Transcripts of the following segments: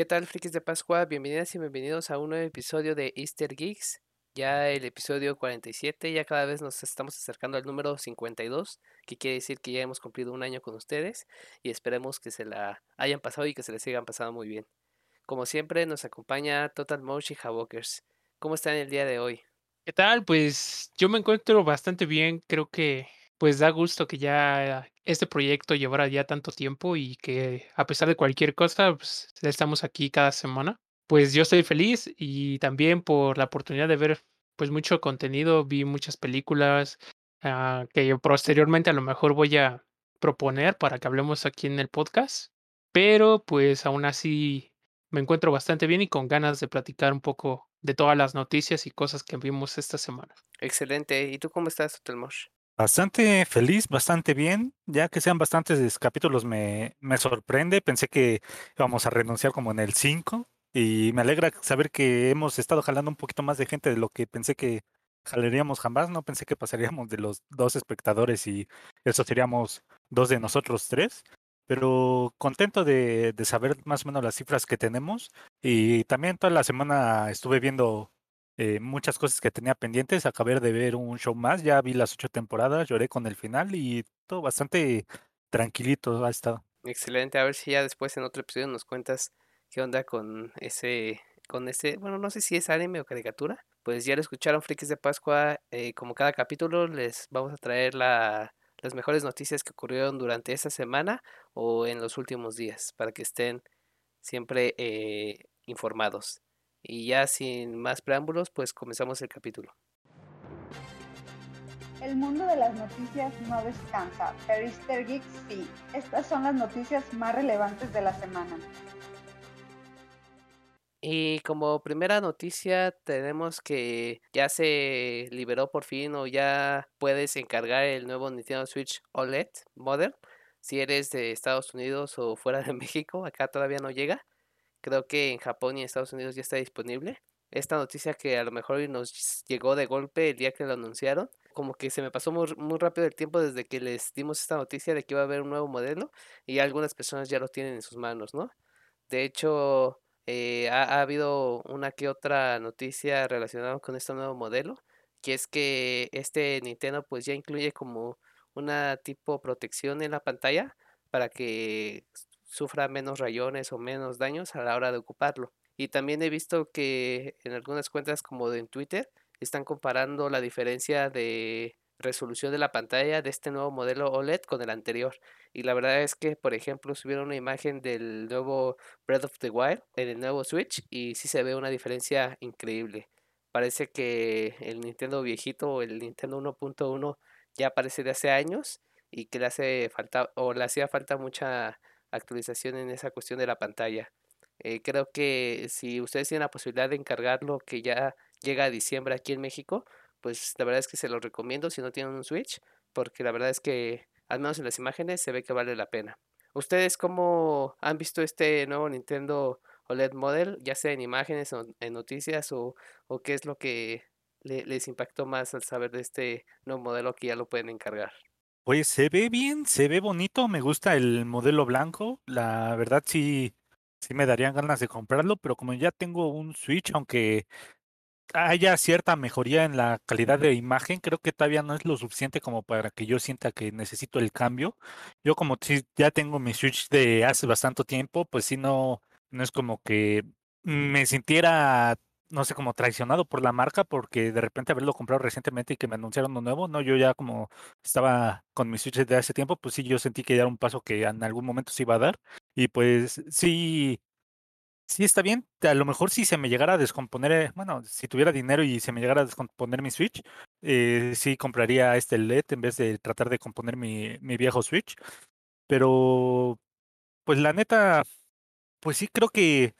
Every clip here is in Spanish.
¿Qué tal, frikis de Pascua? Bienvenidas y bienvenidos a un nuevo episodio de Easter Geeks. Ya el episodio 47, ya cada vez nos estamos acercando al número 52, que quiere decir que ya hemos cumplido un año con ustedes y esperemos que se la hayan pasado y que se les sigan pasando muy bien. Como siempre, nos acompaña Total Mosh y Havokers. ¿Cómo están el día de hoy? ¿Qué tal? Pues yo me encuentro bastante bien. Creo que pues da gusto que ya este proyecto llevara ya tanto tiempo y que a pesar de cualquier cosa, pues estamos aquí cada semana. Pues yo estoy feliz y también por la oportunidad de ver pues mucho contenido, vi muchas películas ah, que yo posteriormente a lo mejor voy a proponer para que hablemos aquí en el podcast, pero pues aún así me encuentro bastante bien y con ganas de platicar un poco de todas las noticias y cosas que vimos esta semana. Excelente. ¿Y tú cómo estás, Telmosh? Bastante feliz, bastante bien, ya que sean bastantes capítulos me, me sorprende, pensé que íbamos a renunciar como en el 5 y me alegra saber que hemos estado jalando un poquito más de gente de lo que pensé que jalaríamos jamás, no pensé que pasaríamos de los dos espectadores y eso seríamos dos de nosotros tres, pero contento de, de saber más o menos las cifras que tenemos y también toda la semana estuve viendo eh, muchas cosas que tenía pendientes. Acabé de ver un show más, ya vi las ocho temporadas, lloré con el final y todo bastante tranquilito ha estado. Excelente, a ver si ya después en otro episodio nos cuentas qué onda con ese, con ese, bueno, no sé si es anime o caricatura. Pues ya lo escucharon, Frikis de Pascua. Eh, como cada capítulo, les vamos a traer la, las mejores noticias que ocurrieron durante esta semana o en los últimos días, para que estén siempre eh, informados. Y ya sin más preámbulos, pues comenzamos el capítulo. El mundo de las noticias no descansa, pero Easter Geeks sí. Estas son las noticias más relevantes de la semana. Y como primera noticia tenemos que ya se liberó por fin o ya puedes encargar el nuevo Nintendo Switch OLED Model. Si eres de Estados Unidos o fuera de México, acá todavía no llega. Creo que en Japón y en Estados Unidos ya está disponible. Esta noticia que a lo mejor nos llegó de golpe el día que lo anunciaron. Como que se me pasó muy, rápido el tiempo desde que les dimos esta noticia de que iba a haber un nuevo modelo y algunas personas ya lo tienen en sus manos, ¿no? De hecho, eh, ha, ha, habido una que otra noticia relacionada con este nuevo modelo, que es que este Nintendo pues ya incluye como una tipo protección en la pantalla para que sufra menos rayones o menos daños a la hora de ocuparlo. Y también he visto que en algunas cuentas como en Twitter están comparando la diferencia de resolución de la pantalla de este nuevo modelo OLED con el anterior. Y la verdad es que, por ejemplo, subieron una imagen del nuevo Breath of the Wild en el nuevo Switch y sí se ve una diferencia increíble. Parece que el Nintendo viejito o el Nintendo 1.1 ya aparece de hace años y que le hace falta o le hacía falta mucha actualización en esa cuestión de la pantalla. Eh, creo que si ustedes tienen la posibilidad de encargarlo que ya llega a diciembre aquí en México, pues la verdad es que se lo recomiendo si no tienen un Switch, porque la verdad es que al menos en las imágenes se ve que vale la pena. ¿Ustedes cómo han visto este nuevo Nintendo OLED Model, ya sea en imágenes o en noticias, o, o qué es lo que les impactó más al saber de este nuevo modelo que ya lo pueden encargar? Pues se ve bien, se ve bonito, me gusta el modelo blanco, la verdad sí, sí me darían ganas de comprarlo, pero como ya tengo un Switch, aunque haya cierta mejoría en la calidad de imagen, creo que todavía no es lo suficiente como para que yo sienta que necesito el cambio. Yo como ya tengo mi Switch de hace bastante tiempo, pues sí no, no es como que me sintiera no sé, como traicionado por la marca porque de repente haberlo comprado recientemente y que me anunciaron uno nuevo, no, yo ya como estaba con mi Switch de hace tiempo, pues sí, yo sentí que era un paso que en algún momento se iba a dar y pues sí, sí está bien, a lo mejor si se me llegara a descomponer, eh, bueno, si tuviera dinero y se me llegara a descomponer mi Switch, eh, sí compraría este LED en vez de tratar de componer mi, mi viejo Switch, pero pues la neta, pues sí creo que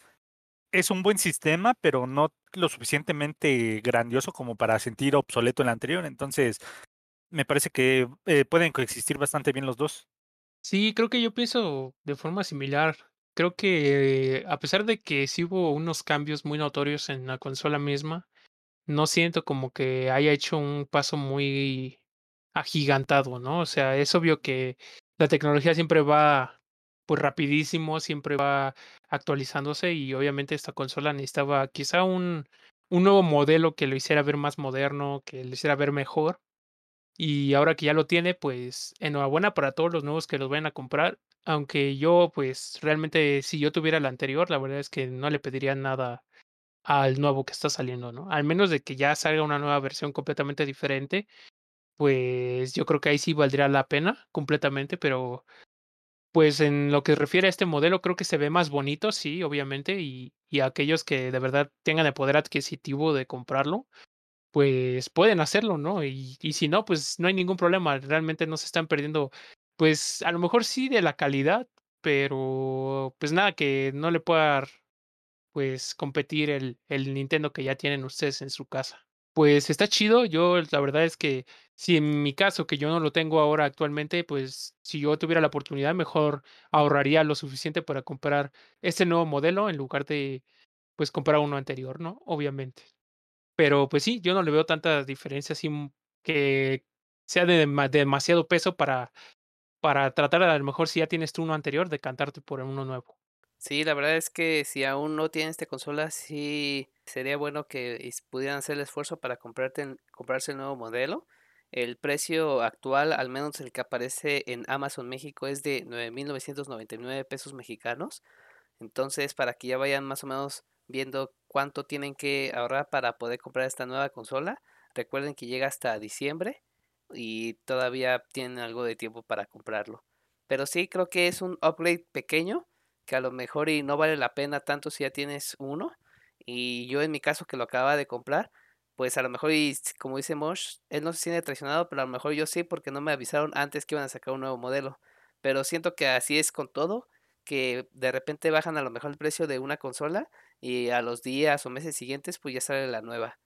es un buen sistema, pero no lo suficientemente grandioso como para sentir obsoleto el anterior. Entonces, me parece que eh, pueden coexistir bastante bien los dos. Sí, creo que yo pienso de forma similar. Creo que a pesar de que sí hubo unos cambios muy notorios en la consola misma, no siento como que haya hecho un paso muy agigantado, ¿no? O sea, es obvio que la tecnología siempre va pues rapidísimo, siempre va actualizándose y obviamente esta consola necesitaba quizá un, un nuevo modelo que lo hiciera ver más moderno, que lo hiciera ver mejor. Y ahora que ya lo tiene, pues enhorabuena para todos los nuevos que los vayan a comprar. Aunque yo, pues realmente, si yo tuviera la anterior, la verdad es que no le pediría nada al nuevo que está saliendo, ¿no? Al menos de que ya salga una nueva versión completamente diferente, pues yo creo que ahí sí valdría la pena completamente, pero pues en lo que refiere a este modelo, creo que se ve más bonito, sí, obviamente, y, y aquellos que de verdad tengan el poder adquisitivo de comprarlo, pues pueden hacerlo, ¿no? Y, y si no, pues no hay ningún problema, realmente no se están perdiendo, pues a lo mejor sí de la calidad, pero pues nada que no le pueda pues competir el, el Nintendo que ya tienen ustedes en su casa. Pues está chido, yo la verdad es que si en mi caso, que yo no lo tengo ahora actualmente, pues si yo tuviera la oportunidad, mejor ahorraría lo suficiente para comprar este nuevo modelo en lugar de pues comprar uno anterior, ¿no? Obviamente. Pero pues sí, yo no le veo tanta diferencia así que sea de dema- demasiado peso para, para tratar a lo mejor si ya tienes tú uno anterior, de cantarte por uno nuevo. Sí, la verdad es que si aún no tienes esta consola, sí sería bueno que pudieran hacer el esfuerzo para comprarte, comprarse el nuevo modelo. El precio actual, al menos el que aparece en Amazon México, es de 9.999 pesos mexicanos. Entonces, para que ya vayan más o menos viendo cuánto tienen que ahorrar para poder comprar esta nueva consola, recuerden que llega hasta diciembre y todavía tienen algo de tiempo para comprarlo. Pero sí, creo que es un upgrade pequeño que a lo mejor y no vale la pena tanto si ya tienes uno. Y yo en mi caso que lo acaba de comprar, pues a lo mejor y como dice Mosh, él no se siente traicionado, pero a lo mejor yo sí porque no me avisaron antes que iban a sacar un nuevo modelo. Pero siento que así es con todo, que de repente bajan a lo mejor el precio de una consola y a los días o meses siguientes pues ya sale la nueva.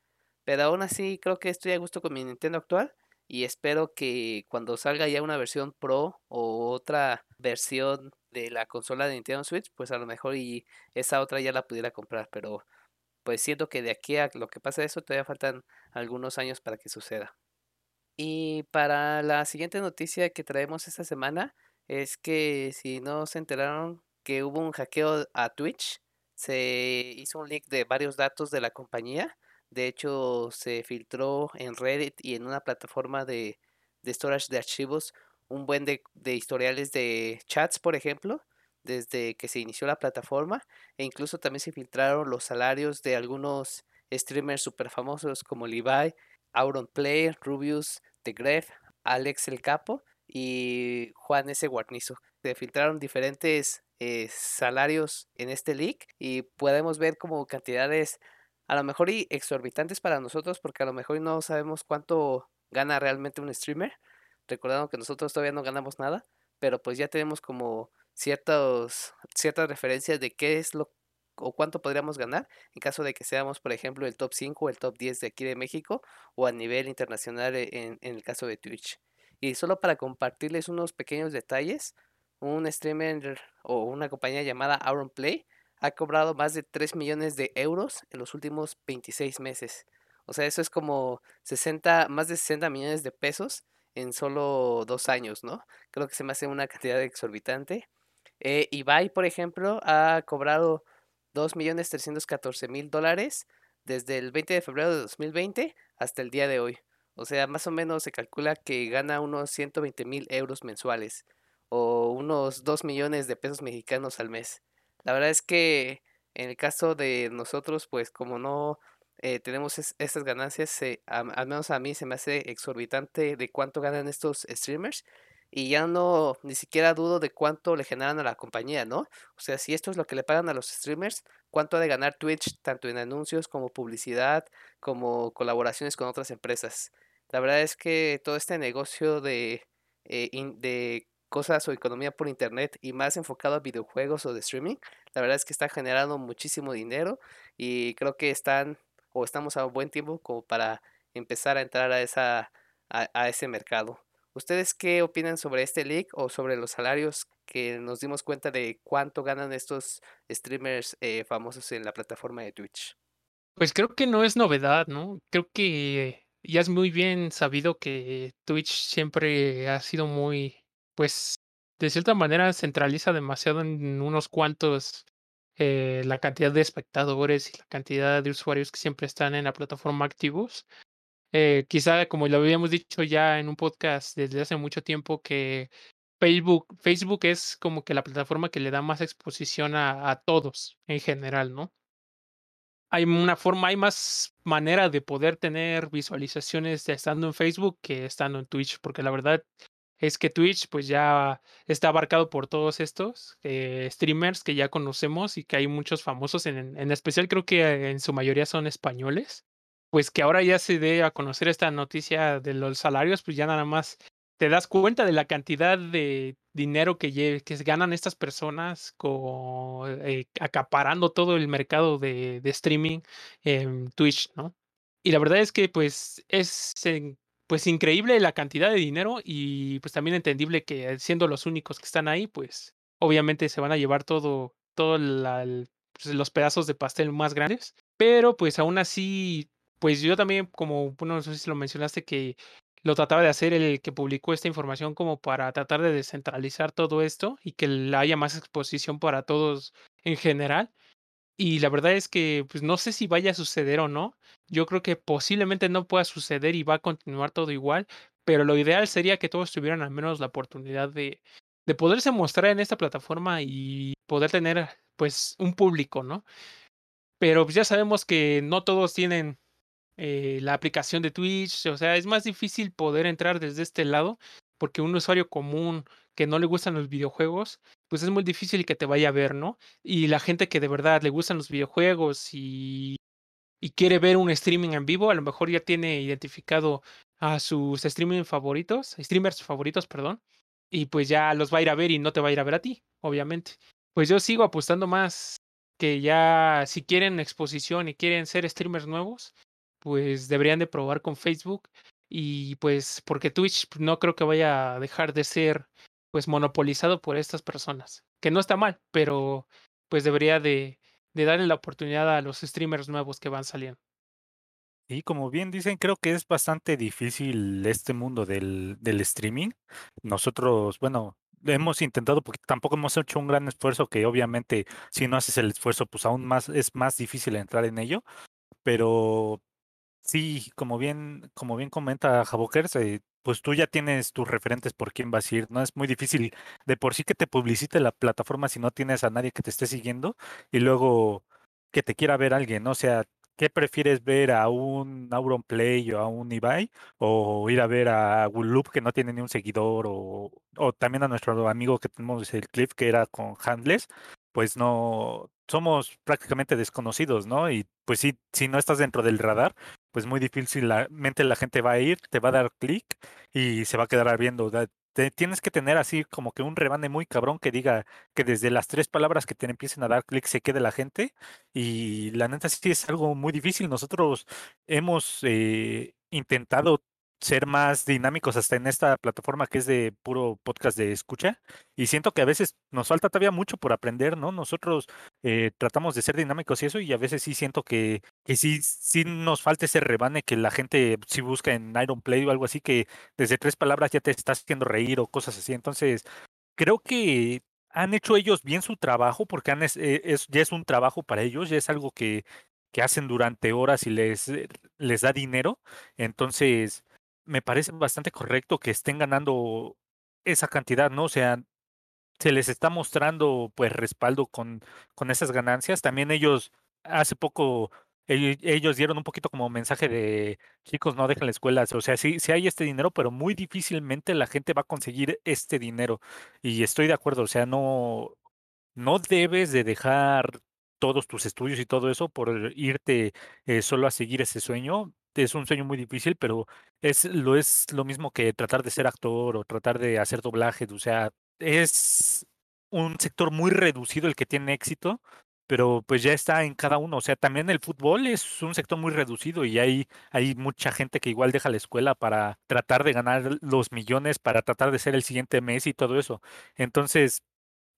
Pero aún así creo que estoy a gusto con mi Nintendo actual y espero que cuando salga ya una versión Pro o otra versión de la consola de Nintendo Switch, pues a lo mejor y esa otra ya la pudiera comprar, pero pues siento que de aquí a lo que pasa eso todavía faltan algunos años para que suceda. Y para la siguiente noticia que traemos esta semana es que si no se enteraron que hubo un hackeo a Twitch, se hizo un leak de varios datos de la compañía. De hecho, se filtró en Reddit y en una plataforma de, de storage de archivos un buen de, de historiales de chats, por ejemplo, desde que se inició la plataforma. E incluso también se filtraron los salarios de algunos streamers super famosos como Levi, Auron Play, Rubius, The Gref, Alex el Capo y Juan S. Guarnizo. Se filtraron diferentes eh, salarios en este leak y podemos ver como cantidades a lo mejor y exorbitantes para nosotros porque a lo mejor no sabemos cuánto gana realmente un streamer. Recordando que nosotros todavía no ganamos nada, pero pues ya tenemos como ciertos, ciertas referencias de qué es lo o cuánto podríamos ganar en caso de que seamos, por ejemplo, el top 5 o el top 10 de aquí de México o a nivel internacional e- en, en el caso de Twitch. Y solo para compartirles unos pequeños detalles, un streamer o una compañía llamada Auron Play ha cobrado más de 3 millones de euros en los últimos 26 meses. O sea, eso es como 60, más de 60 millones de pesos en solo dos años, ¿no? Creo que se me hace una cantidad exorbitante. Eh, Ibai, por ejemplo, ha cobrado 2.314.000 dólares desde el 20 de febrero de 2020 hasta el día de hoy. O sea, más o menos se calcula que gana unos 120 mil euros mensuales o unos 2 millones de pesos mexicanos al mes. La verdad es que en el caso de nosotros, pues como no eh, tenemos es- estas ganancias, am- al menos a mí se me hace exorbitante de cuánto ganan estos streamers y ya no, ni siquiera dudo de cuánto le generan a la compañía, ¿no? O sea, si esto es lo que le pagan a los streamers, ¿cuánto ha de ganar Twitch tanto en anuncios como publicidad, como colaboraciones con otras empresas? La verdad es que todo este negocio de, eh, de cosas o economía por internet y más enfocado a videojuegos o de streaming, la verdad es que está generando muchísimo dinero y creo que están o estamos a buen tiempo como para empezar a entrar a, esa, a, ese mercado. ¿Ustedes qué opinan sobre este leak o sobre los salarios que nos dimos cuenta de cuánto ganan estos streamers eh, famosos en la plataforma de Twitch? Pues creo que no es novedad, ¿no? Creo que ya es muy bien sabido que Twitch siempre ha sido muy, pues, de cierta manera centraliza demasiado en unos cuantos eh, la cantidad de espectadores y la cantidad de usuarios que siempre están en la plataforma activos. Eh, quizá, como lo habíamos dicho ya en un podcast desde hace mucho tiempo, que Facebook, Facebook es como que la plataforma que le da más exposición a, a todos en general, ¿no? hay una forma, hay más manera de poder tener visualizaciones estando en Facebook que estando en Twitch, porque la verdad es que Twitch pues ya está abarcado por todos estos eh, streamers que ya conocemos y que hay muchos famosos, en, en especial creo que en su mayoría son españoles, pues que ahora ya se dé a conocer esta noticia de los salarios, pues ya nada más te das cuenta de la cantidad de dinero que, que ganan estas personas eh, acaparando todo el mercado de, de, streaming en Twitch, ¿no? Y la verdad es que pues es pues increíble la cantidad de dinero y pues también entendible que siendo los únicos que están ahí, pues obviamente se van a llevar todo, todo pues, los pedazos de pastel más grandes, pero pues aún así, pues yo también como, bueno, no sé si lo mencionaste que lo trataba de hacer el que publicó esta información como para tratar de descentralizar todo esto y que haya más exposición para todos en general. Y la verdad es que pues no sé si vaya a suceder o no. Yo creo que posiblemente no pueda suceder y va a continuar todo igual, pero lo ideal sería que todos tuvieran al menos la oportunidad de, de poderse mostrar en esta plataforma y poder tener pues un público, ¿no? Pero pues, ya sabemos que no todos tienen eh, la aplicación de Twitch, o sea, es más difícil poder entrar desde este lado porque un usuario común que no le gustan los videojuegos, pues es muy difícil que te vaya a ver, ¿no? Y la gente que de verdad le gustan los videojuegos y, y quiere ver un streaming en vivo, a lo mejor ya tiene identificado a sus streaming favoritos, streamers favoritos, perdón, y pues ya los va a ir a ver y no te va a ir a ver a ti, obviamente. Pues yo sigo apostando más que ya si quieren exposición y quieren ser streamers nuevos, pues deberían de probar con Facebook y pues porque Twitch no creo que vaya a dejar de ser pues monopolizado por estas personas, que no está mal, pero pues debería de, darle la oportunidad a los streamers nuevos que van saliendo. Y como bien dicen, creo que es bastante difícil este mundo del, del streaming. Nosotros, bueno, hemos intentado porque tampoco hemos hecho un gran esfuerzo que obviamente si no haces el esfuerzo pues aún más es más difícil entrar en ello pero Sí, como bien, como bien comenta Javokers, eh, pues tú ya tienes tus referentes por quién vas a ir, ¿no? Es muy difícil de por sí que te publicite la plataforma si no tienes a nadie que te esté siguiendo y luego que te quiera ver alguien, ¿no? O sea, ¿qué prefieres ver a un Auronplay o a un Ibai o ir a ver a Loop que no tiene ni un seguidor o, o también a nuestro amigo que tenemos el Cliff que era con Handless? Pues no, somos prácticamente desconocidos, ¿no? Y pues sí, si no estás dentro del radar, pues muy difícilmente la gente va a ir, te va a dar clic y se va a quedar viendo. Te, tienes que tener así como que un rebane muy cabrón que diga que desde las tres palabras que te empiecen a dar clic se quede la gente. Y la neta sí es algo muy difícil. Nosotros hemos eh, intentado ser más dinámicos hasta en esta plataforma que es de puro podcast de escucha. Y siento que a veces nos falta todavía mucho por aprender, ¿no? Nosotros eh, tratamos de ser dinámicos y eso, y a veces sí siento que, que sí, sí nos falta ese rebane que la gente sí busca en Iron Play o algo así, que desde tres palabras ya te estás haciendo reír o cosas así. Entonces, creo que han hecho ellos bien su trabajo porque han, eh, ya es un trabajo para ellos, ya es algo que, que hacen durante horas y les, les da dinero. Entonces, me parece bastante correcto que estén ganando esa cantidad, ¿no? O sea, se les está mostrando pues respaldo con, con esas ganancias. También ellos, hace poco, ellos, dieron un poquito como mensaje de chicos, no dejen la escuela. O sea, sí, sí hay este dinero, pero muy difícilmente la gente va a conseguir este dinero. Y estoy de acuerdo, o sea, no, no debes de dejar todos tus estudios y todo eso por irte eh, solo a seguir ese sueño es un sueño muy difícil, pero es lo es lo mismo que tratar de ser actor o tratar de hacer doblaje, o sea, es un sector muy reducido el que tiene éxito, pero pues ya está en cada uno. O sea, también el fútbol es un sector muy reducido y hay, hay mucha gente que igual deja la escuela para tratar de ganar los millones, para tratar de ser el siguiente mes y todo eso. Entonces,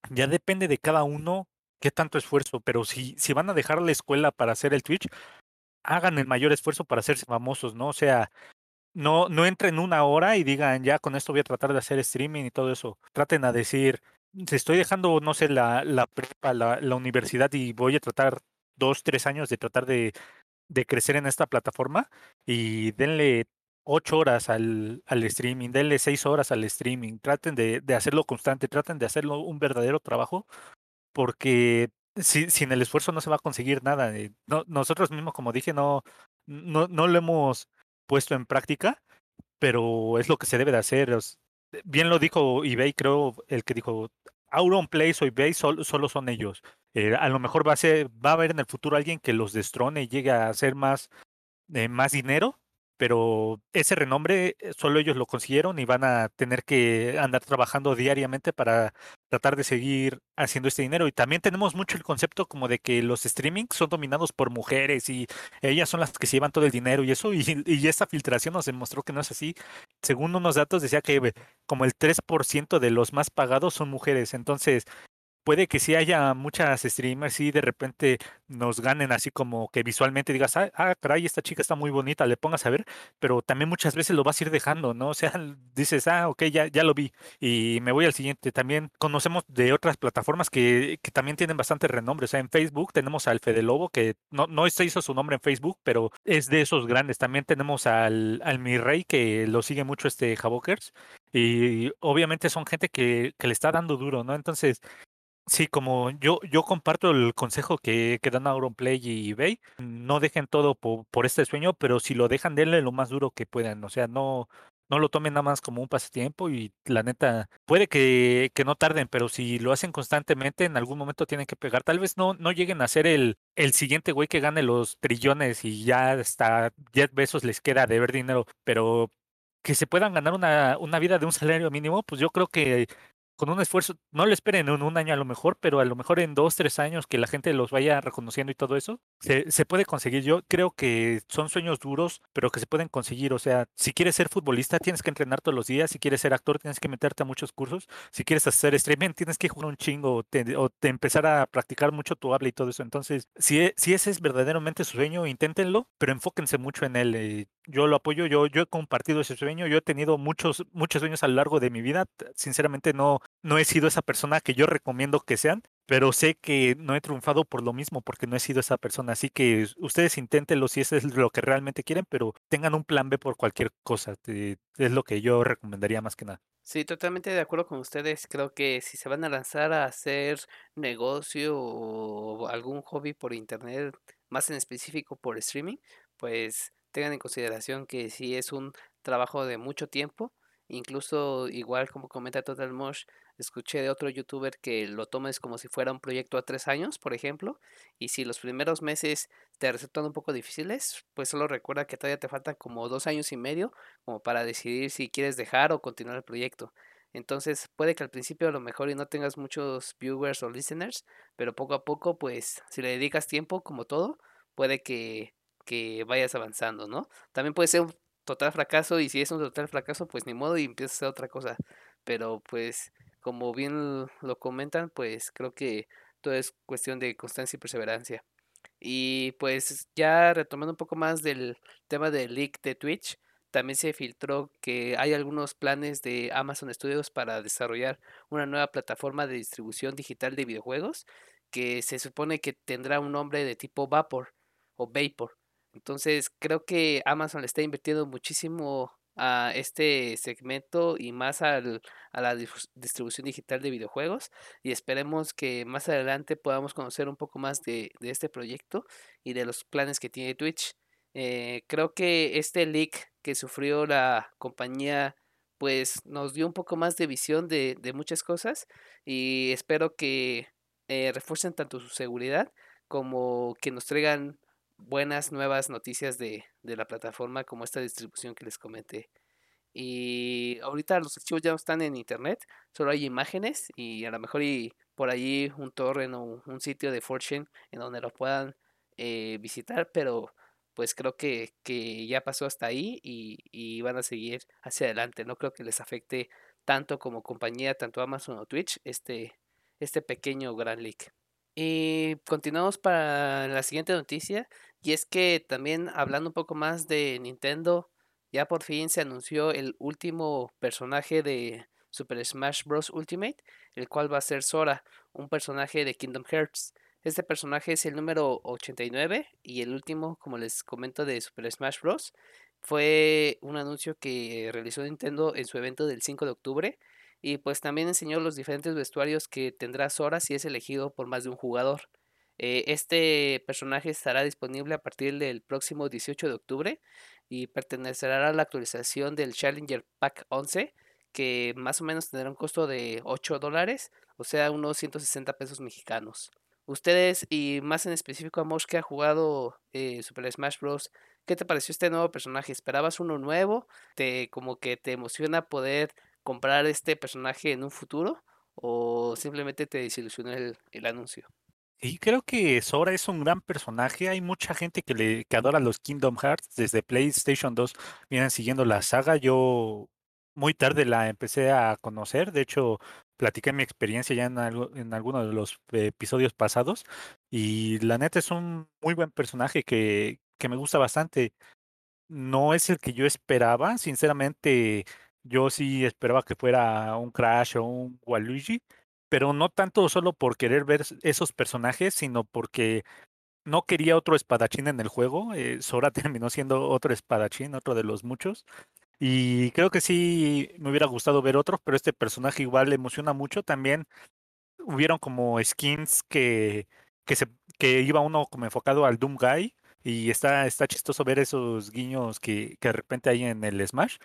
ya depende de cada uno qué tanto esfuerzo, pero si, si van a dejar la escuela para hacer el Twitch, hagan el mayor esfuerzo para hacerse famosos, ¿no? O sea, no, no entren una hora y digan, ya con esto voy a tratar de hacer streaming y todo eso. Traten a decir, se estoy dejando, no sé, la, la prepa, la, la universidad y voy a tratar dos, tres años de tratar de, de crecer en esta plataforma y denle ocho horas al, al streaming, denle seis horas al streaming, traten de, de hacerlo constante, traten de hacerlo un verdadero trabajo, porque si, sin el esfuerzo no se va a conseguir nada. eh, No, nosotros mismos, como dije, no, no, no lo hemos puesto en práctica, pero es lo que se debe de hacer. Bien lo dijo eBay, creo, el que dijo, Auron Place o eBay sol- solo son ellos. Eh, a lo mejor va a ser, va a haber en el futuro alguien que los destrone y llegue a hacer más, eh, más dinero, pero ese renombre eh, solo ellos lo consiguieron y van a tener que andar trabajando diariamente para tratar de seguir haciendo este dinero. Y también tenemos mucho el concepto como de que los streamings son dominados por mujeres y ellas son las que se llevan todo el dinero y eso, y, y esta filtración nos demostró que no es así. Según unos datos decía que como el 3% de los más pagados son mujeres, entonces puede que sí haya muchas streamers y de repente nos ganen así como que visualmente digas, ah, ah, caray, esta chica está muy bonita, le pongas a ver, pero también muchas veces lo vas a ir dejando, ¿no? O sea, dices, ah, ok, ya, ya lo vi y me voy al siguiente. También conocemos de otras plataformas que, que también tienen bastante renombre, o sea, en Facebook tenemos al Fede Lobo, que no, no se hizo su nombre en Facebook, pero es de esos grandes. También tenemos al, al Mi Rey, que lo sigue mucho este Javokers, y obviamente son gente que, que le está dando duro, ¿no? Entonces, Sí, como yo, yo comparto el consejo que, que dan Auronplay y eBay, no dejen todo po- por, este sueño, pero si lo dejan, denle lo más duro que puedan. O sea, no, no lo tomen nada más como un pasatiempo y la neta, puede que, que no tarden, pero si lo hacen constantemente, en algún momento tienen que pegar. Tal vez no, no lleguen a ser el, el siguiente güey que gane los trillones y ya hasta 10 besos les queda de ver dinero, pero que se puedan ganar una, una vida de un salario mínimo, pues yo creo que con un esfuerzo, no lo esperen en un año a lo mejor, pero a lo mejor en dos, tres años que la gente los vaya reconociendo y todo eso, se, se puede conseguir. Yo creo que son sueños duros, pero que se pueden conseguir. O sea, si quieres ser futbolista, tienes que entrenar todos los días. Si quieres ser actor, tienes que meterte a muchos cursos. Si quieres hacer streaming, tienes que jugar un chingo o, te- o te empezar a practicar mucho tu habla y todo eso. Entonces, si, e- si ese es verdaderamente su sueño, inténtenlo, pero enfóquense mucho en él. eh, yo lo apoyo, yo, yo he compartido ese sueño, yo he tenido muchos, muchos sueños a lo largo de mi vida. Sinceramente no, no he sido esa persona que yo recomiendo que sean, pero sé que no he triunfado por lo mismo, porque no he sido esa persona. Así que ustedes inténtenlo si eso es lo que realmente quieren, pero tengan un plan B por cualquier cosa. es lo que yo recomendaría más que nada. Sí, totalmente de acuerdo con ustedes. Creo que si se van a lanzar a hacer negocio o algún hobby por internet, más en específico por streaming, pues tengan en consideración que sí es un trabajo de mucho tiempo. Incluso, igual como comenta Total Mosh, escuché de otro youtuber que lo tomes como si fuera un proyecto a tres años, por ejemplo, y si los primeros meses te resultan un poco difíciles, pues solo recuerda que todavía te faltan como dos años y medio como para decidir si quieres dejar o continuar el proyecto. Entonces puede que al principio a lo mejor y no tengas muchos viewers o listeners, pero poco a poco, pues si le dedicas tiempo, como todo, puede que, que vayas avanzando, ¿no? También puede ser un total fracaso y si es un total fracaso, pues ni modo y empiezas a hacer otra cosa. Pero pues como bien lo comentan, pues creo que todo es cuestión de constancia y perseverancia. Y pues ya retomando un poco más del tema del leak de Twitch, también se filtró que hay algunos planes de Amazon Studios para desarrollar una nueva plataforma de distribución digital de videojuegos que se supone que tendrá un nombre de tipo Vapor o Vapor. Entonces creo que Amazon le está invirtiendo muchísimo a este segmento y más al- a la distribución digital de videojuegos y esperemos que más adelante podamos conocer un poco más de, de este proyecto y de los planes que tiene Twitch. Eh, creo que este leak que sufrió la compañía pues nos dio un poco más de visión de, de muchas cosas y espero que eh, refuercen tanto su seguridad como que nos traigan buenas nuevas noticias de, de la plataforma como esta distribución que les comenté. Y ahorita los archivos ya no están en internet, solo hay imágenes y a lo mejor y por allí un torrent o un sitio de Fortune en donde lo puedan eh, visitar, pero pues creo que, que ya pasó hasta ahí y, y, van a seguir hacia adelante. No creo que les afecte tanto como compañía, tanto Amazon o Twitch, este, este pequeño gran leak. Y continuamos para la siguiente noticia. Y es que también hablando un poco más de Nintendo, ya por fin se anunció el último personaje de Super Smash Bros. Ultimate, el cual va a ser Sora, un personaje de Kingdom Hearts. Este personaje es el número 89 y el último, como les comento, de Super Smash Bros. Fue un anuncio que realizó Nintendo en su evento del 5 de octubre y pues también enseñó los diferentes vestuarios que tendrá Sora si es elegido por más de un jugador. Eh, este personaje estará disponible a partir del próximo 18 de octubre y pertenecerá a la actualización del Challenger Pack 11 que más o menos tendrá un costo de 8 dólares, o sea, unos 160 pesos mexicanos. Ustedes, y más en específico a Mosh que ha jugado eh, Super Smash Bros., ¿qué te pareció este nuevo personaje? ¿Esperabas uno nuevo? ¿Te como que te emociona poder comprar este personaje en un futuro? ¿O simplemente te desilusionó el, el anuncio? Y creo que Sora es un gran personaje. Hay mucha gente que le que adora los Kingdom Hearts. Desde PlayStation 2 vienen siguiendo la saga. Yo muy tarde la empecé a conocer. De hecho, platiqué mi experiencia ya en, algo, en alguno de los episodios pasados. Y la neta es un muy buen personaje que, que me gusta bastante. No es el que yo esperaba. Sinceramente, yo sí esperaba que fuera un Crash o un Waluigi. Pero no tanto solo por querer ver esos personajes, sino porque no quería otro espadachín en el juego. Eh, Sora terminó siendo otro espadachín, otro de los muchos. Y creo que sí me hubiera gustado ver otros, pero este personaje igual le emociona mucho. También hubieron como skins que, que, se, que iba uno como enfocado al Doom Guy. Y está, está chistoso ver esos guiños que, que de repente hay en el Smash.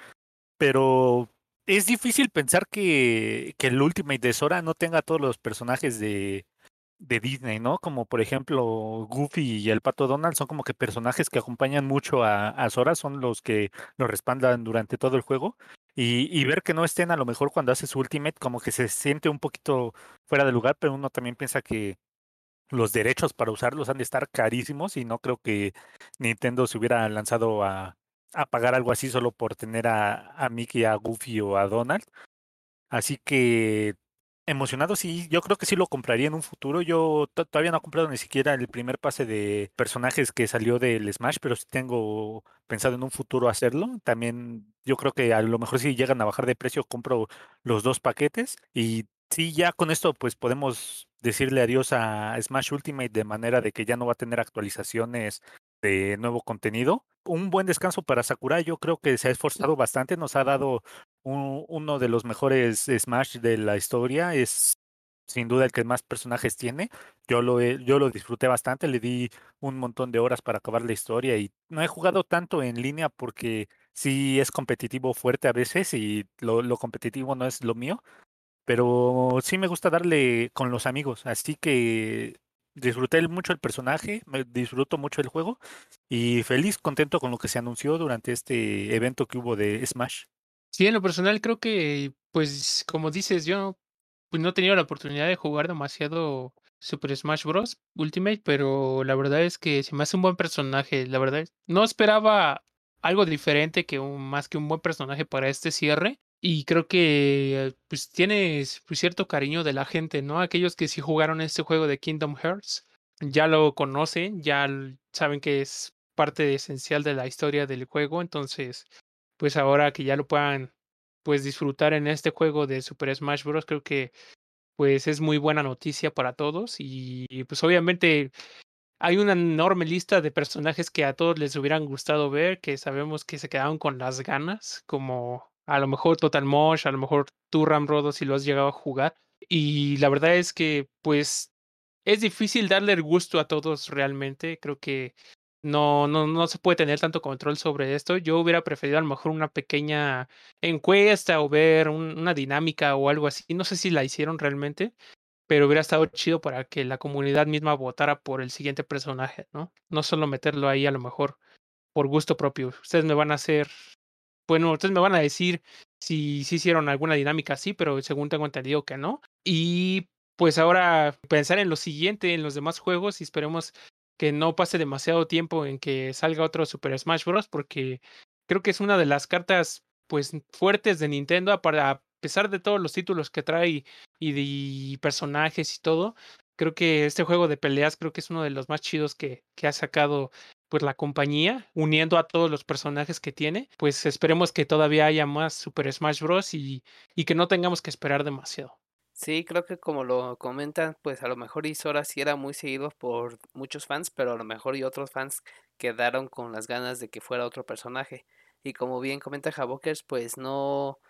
Pero es difícil pensar que, que el Ultimate de Sora no tenga todos los personajes de, de Disney, ¿no? Como por ejemplo Goofy y el Pato Donald son como que personajes que acompañan mucho a, a Sora, son los que lo respaldan durante todo el juego. Y, y, ver que no estén a lo mejor cuando hace su Ultimate, como que se siente un poquito fuera de lugar, pero uno también piensa que los derechos para usarlos han de estar carísimos y no creo que Nintendo se hubiera lanzado a, a pagar algo así solo por tener a, a Mickey, a Goofy o a Donald. Así que Emocionado, sí, yo creo que sí lo compraría en un futuro. Yo todavía no he comprado ni siquiera el primer pase de personajes que salió del Smash, pero sí tengo pensado en un futuro hacerlo. También yo creo que a lo mejor si llegan a bajar de precio, compro los dos paquetes. Y sí, ya con esto pues podemos decirle adiós a Smash Ultimate de manera de que ya no va a tener actualizaciones de nuevo contenido. Un buen descanso para Sakurai, yo creo que se ha esforzado bastante, nos ha dado un, uno de los mejores Smash de la historia, es sin duda el que más personajes tiene. Yo lo, yo lo disfruté bastante, le di un montón de horas para acabar la historia y no he jugado tanto en línea porque sí es competitivo fuerte a veces y lo, lo competitivo no es lo mío, pero sí me gusta darle con los amigos, así que disfruté mucho el personaje, me disfruto mucho el juego y feliz, contento con lo que se anunció durante este evento que hubo de Smash. Sí, en lo personal creo que, pues, como dices, yo pues, no he tenido la oportunidad de jugar demasiado Super Smash Bros. Ultimate, pero la verdad es que se me hace un buen personaje. La verdad, no esperaba algo diferente que un, más que un buen personaje para este cierre. Y creo que pues tienes pues, cierto cariño de la gente, ¿no? Aquellos que sí jugaron este juego de Kingdom Hearts ya lo conocen, ya saben que es parte esencial de la historia del juego, entonces pues ahora que ya lo puedan pues disfrutar en este juego de Super Smash Bros. creo que pues es muy buena noticia para todos y pues obviamente hay una enorme lista de personajes que a todos les hubieran gustado ver, que sabemos que se quedaron con las ganas, como a lo mejor Total Mosh, a lo mejor tú Ramrodo si lo has llegado a jugar. Y la verdad es que pues es difícil darle el gusto a todos realmente. Creo que no, no, no se puede tener tanto control sobre esto. Yo hubiera preferido a lo mejor una pequeña encuesta o ver una dinámica o algo así. No sé si la hicieron realmente, pero hubiera estado chido para que la comunidad misma votara por el siguiente personaje, ¿no? No solo meterlo ahí a lo mejor por gusto propio. Ustedes me van a hacer bueno, ustedes me van a decir si, si hicieron alguna dinámica así, pero según tengo entendido que no. Y pues ahora pensar en lo siguiente, en los demás juegos y esperemos que no pase demasiado tiempo en que salga otro Super Smash Bros. porque creo que es una de las cartas pues fuertes de Nintendo para a pesar de todos los títulos que trae y de personajes y todo, creo que este juego de peleas creo que es uno de los más chidos que, que ha sacado pues la compañía, uniendo a todos los personajes que tiene, pues esperemos que todavía haya más Super Smash Bros. y, y que no tengamos que esperar demasiado. Sí, creo que como lo comentan, pues a lo mejor Isora sí era muy seguido por muchos fans, pero a lo mejor y otros fans quedaron con las ganas de que fuera otro personaje. Y como bien comenta Javokers, pues no,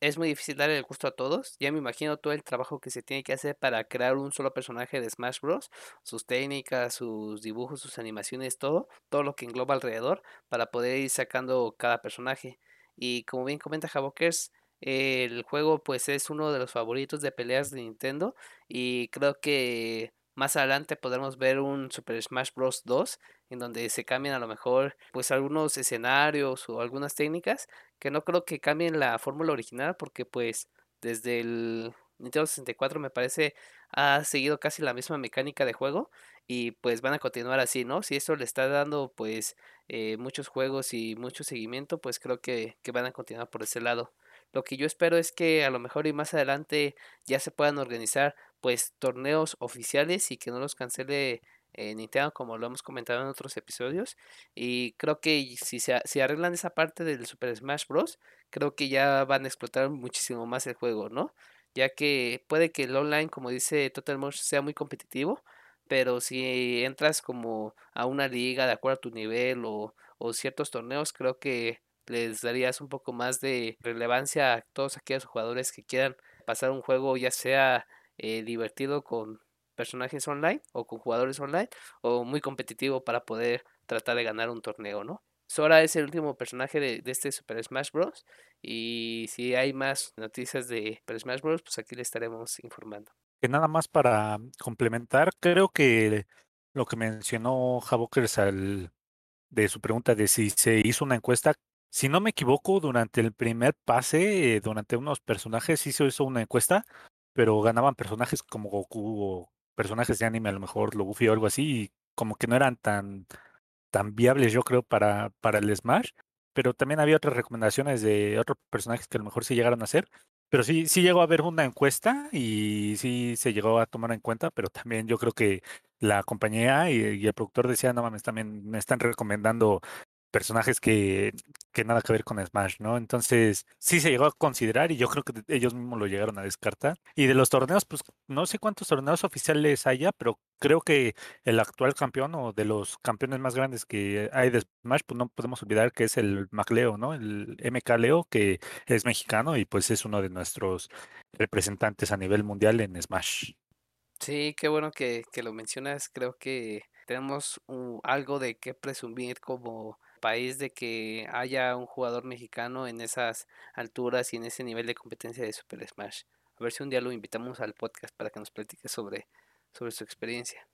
es muy difícil darle el gusto a todos. Ya me imagino todo el trabajo que se tiene que hacer para crear un solo personaje de Smash Bros. Sus técnicas, sus dibujos, sus animaciones, todo, todo lo que engloba alrededor para poder ir sacando cada personaje. Y como bien comenta Javokers, el juego pues es uno de los favoritos de peleas de Nintendo y creo que más adelante podremos ver un Super Smash Bros. 2 en donde se cambian a lo mejor pues algunos escenarios o algunas técnicas que no creo que cambien la fórmula original porque pues desde el Nintendo 64 me parece ha seguido casi la misma mecánica de juego y pues van a continuar así, ¿no? Si esto le está dando pues eh, muchos juegos y mucho seguimiento pues creo que, que van a continuar por ese lado. Lo que yo espero es que a lo mejor y más adelante ya se puedan organizar pues torneos oficiales y que no los cancele eh, Nintendo como lo hemos comentado en otros episodios y creo que si se si arreglan esa parte del Super Smash Bros creo que ya van a explotar muchísimo más el juego no ya que puede que el online como dice Total Motion sea muy competitivo pero si entras como a una liga de acuerdo a tu nivel o, o ciertos torneos creo que les darías un poco más de relevancia a todos aquellos jugadores que quieran pasar un juego ya sea eh, divertido con personajes online o con jugadores online o muy competitivo para poder tratar de ganar un torneo, ¿no? Sora es el último personaje de, de, este Super Smash Bros. Y si hay más noticias de Super Smash Bros., pues aquí le estaremos informando. Que nada más para complementar, creo que lo que mencionó Javokers al de su pregunta de si se hizo una encuesta, si no me equivoco, durante el primer pase, eh, durante unos personajes sí se hizo una encuesta, pero ganaban personajes como Goku o personajes de anime, a lo mejor lo Goofy o algo así, y como que no eran tan, tan viables, yo creo, para, para el Smash. Pero también había otras recomendaciones de otros personajes que a lo mejor sí llegaron a hacer. Pero sí, sí llegó a haber una encuesta y sí se llegó a tomar en cuenta, pero también yo creo que la compañía y, y el productor decía, no mames, también me están recomendando personajes que, que nada que ver con Smash, ¿no? Entonces, sí se llegó a considerar y yo creo que ellos mismos lo llegaron a descartar. Y de los torneos, pues no sé cuántos torneos oficiales haya, pero creo que el actual campeón o de los campeones más grandes que hay de Smash, pues no podemos olvidar que es el MacLeo, ¿no? El MK Leo, que es mexicano y pues es uno de nuestros representantes a nivel mundial en Smash. Sí, qué bueno que, que lo mencionas. Creo que tenemos algo de qué presumir como país de que haya un jugador mexicano en esas alturas y en ese nivel de competencia de Super Smash. A ver si un día lo invitamos al podcast para que nos platique sobre, sobre su experiencia.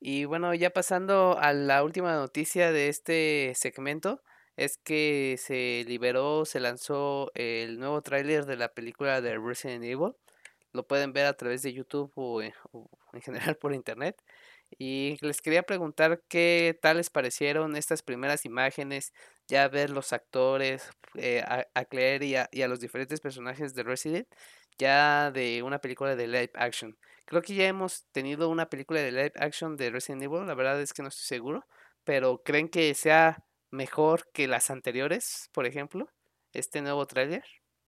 Y bueno, ya pasando a la última noticia de este segmento, es que se liberó, se lanzó el nuevo tráiler de la película de Resident Evil. Lo pueden ver a través de YouTube o, o en general por internet. Y les quería preguntar qué tal les parecieron estas primeras imágenes, ya ver los actores, eh, a, a, Claire y a, y a, los diferentes personajes de Resident, ya de una película de live action. Creo que ya hemos tenido una película de live action de Resident Evil, la verdad es que no estoy seguro, pero ¿creen que sea mejor que las anteriores, por ejemplo, este nuevo tráiler?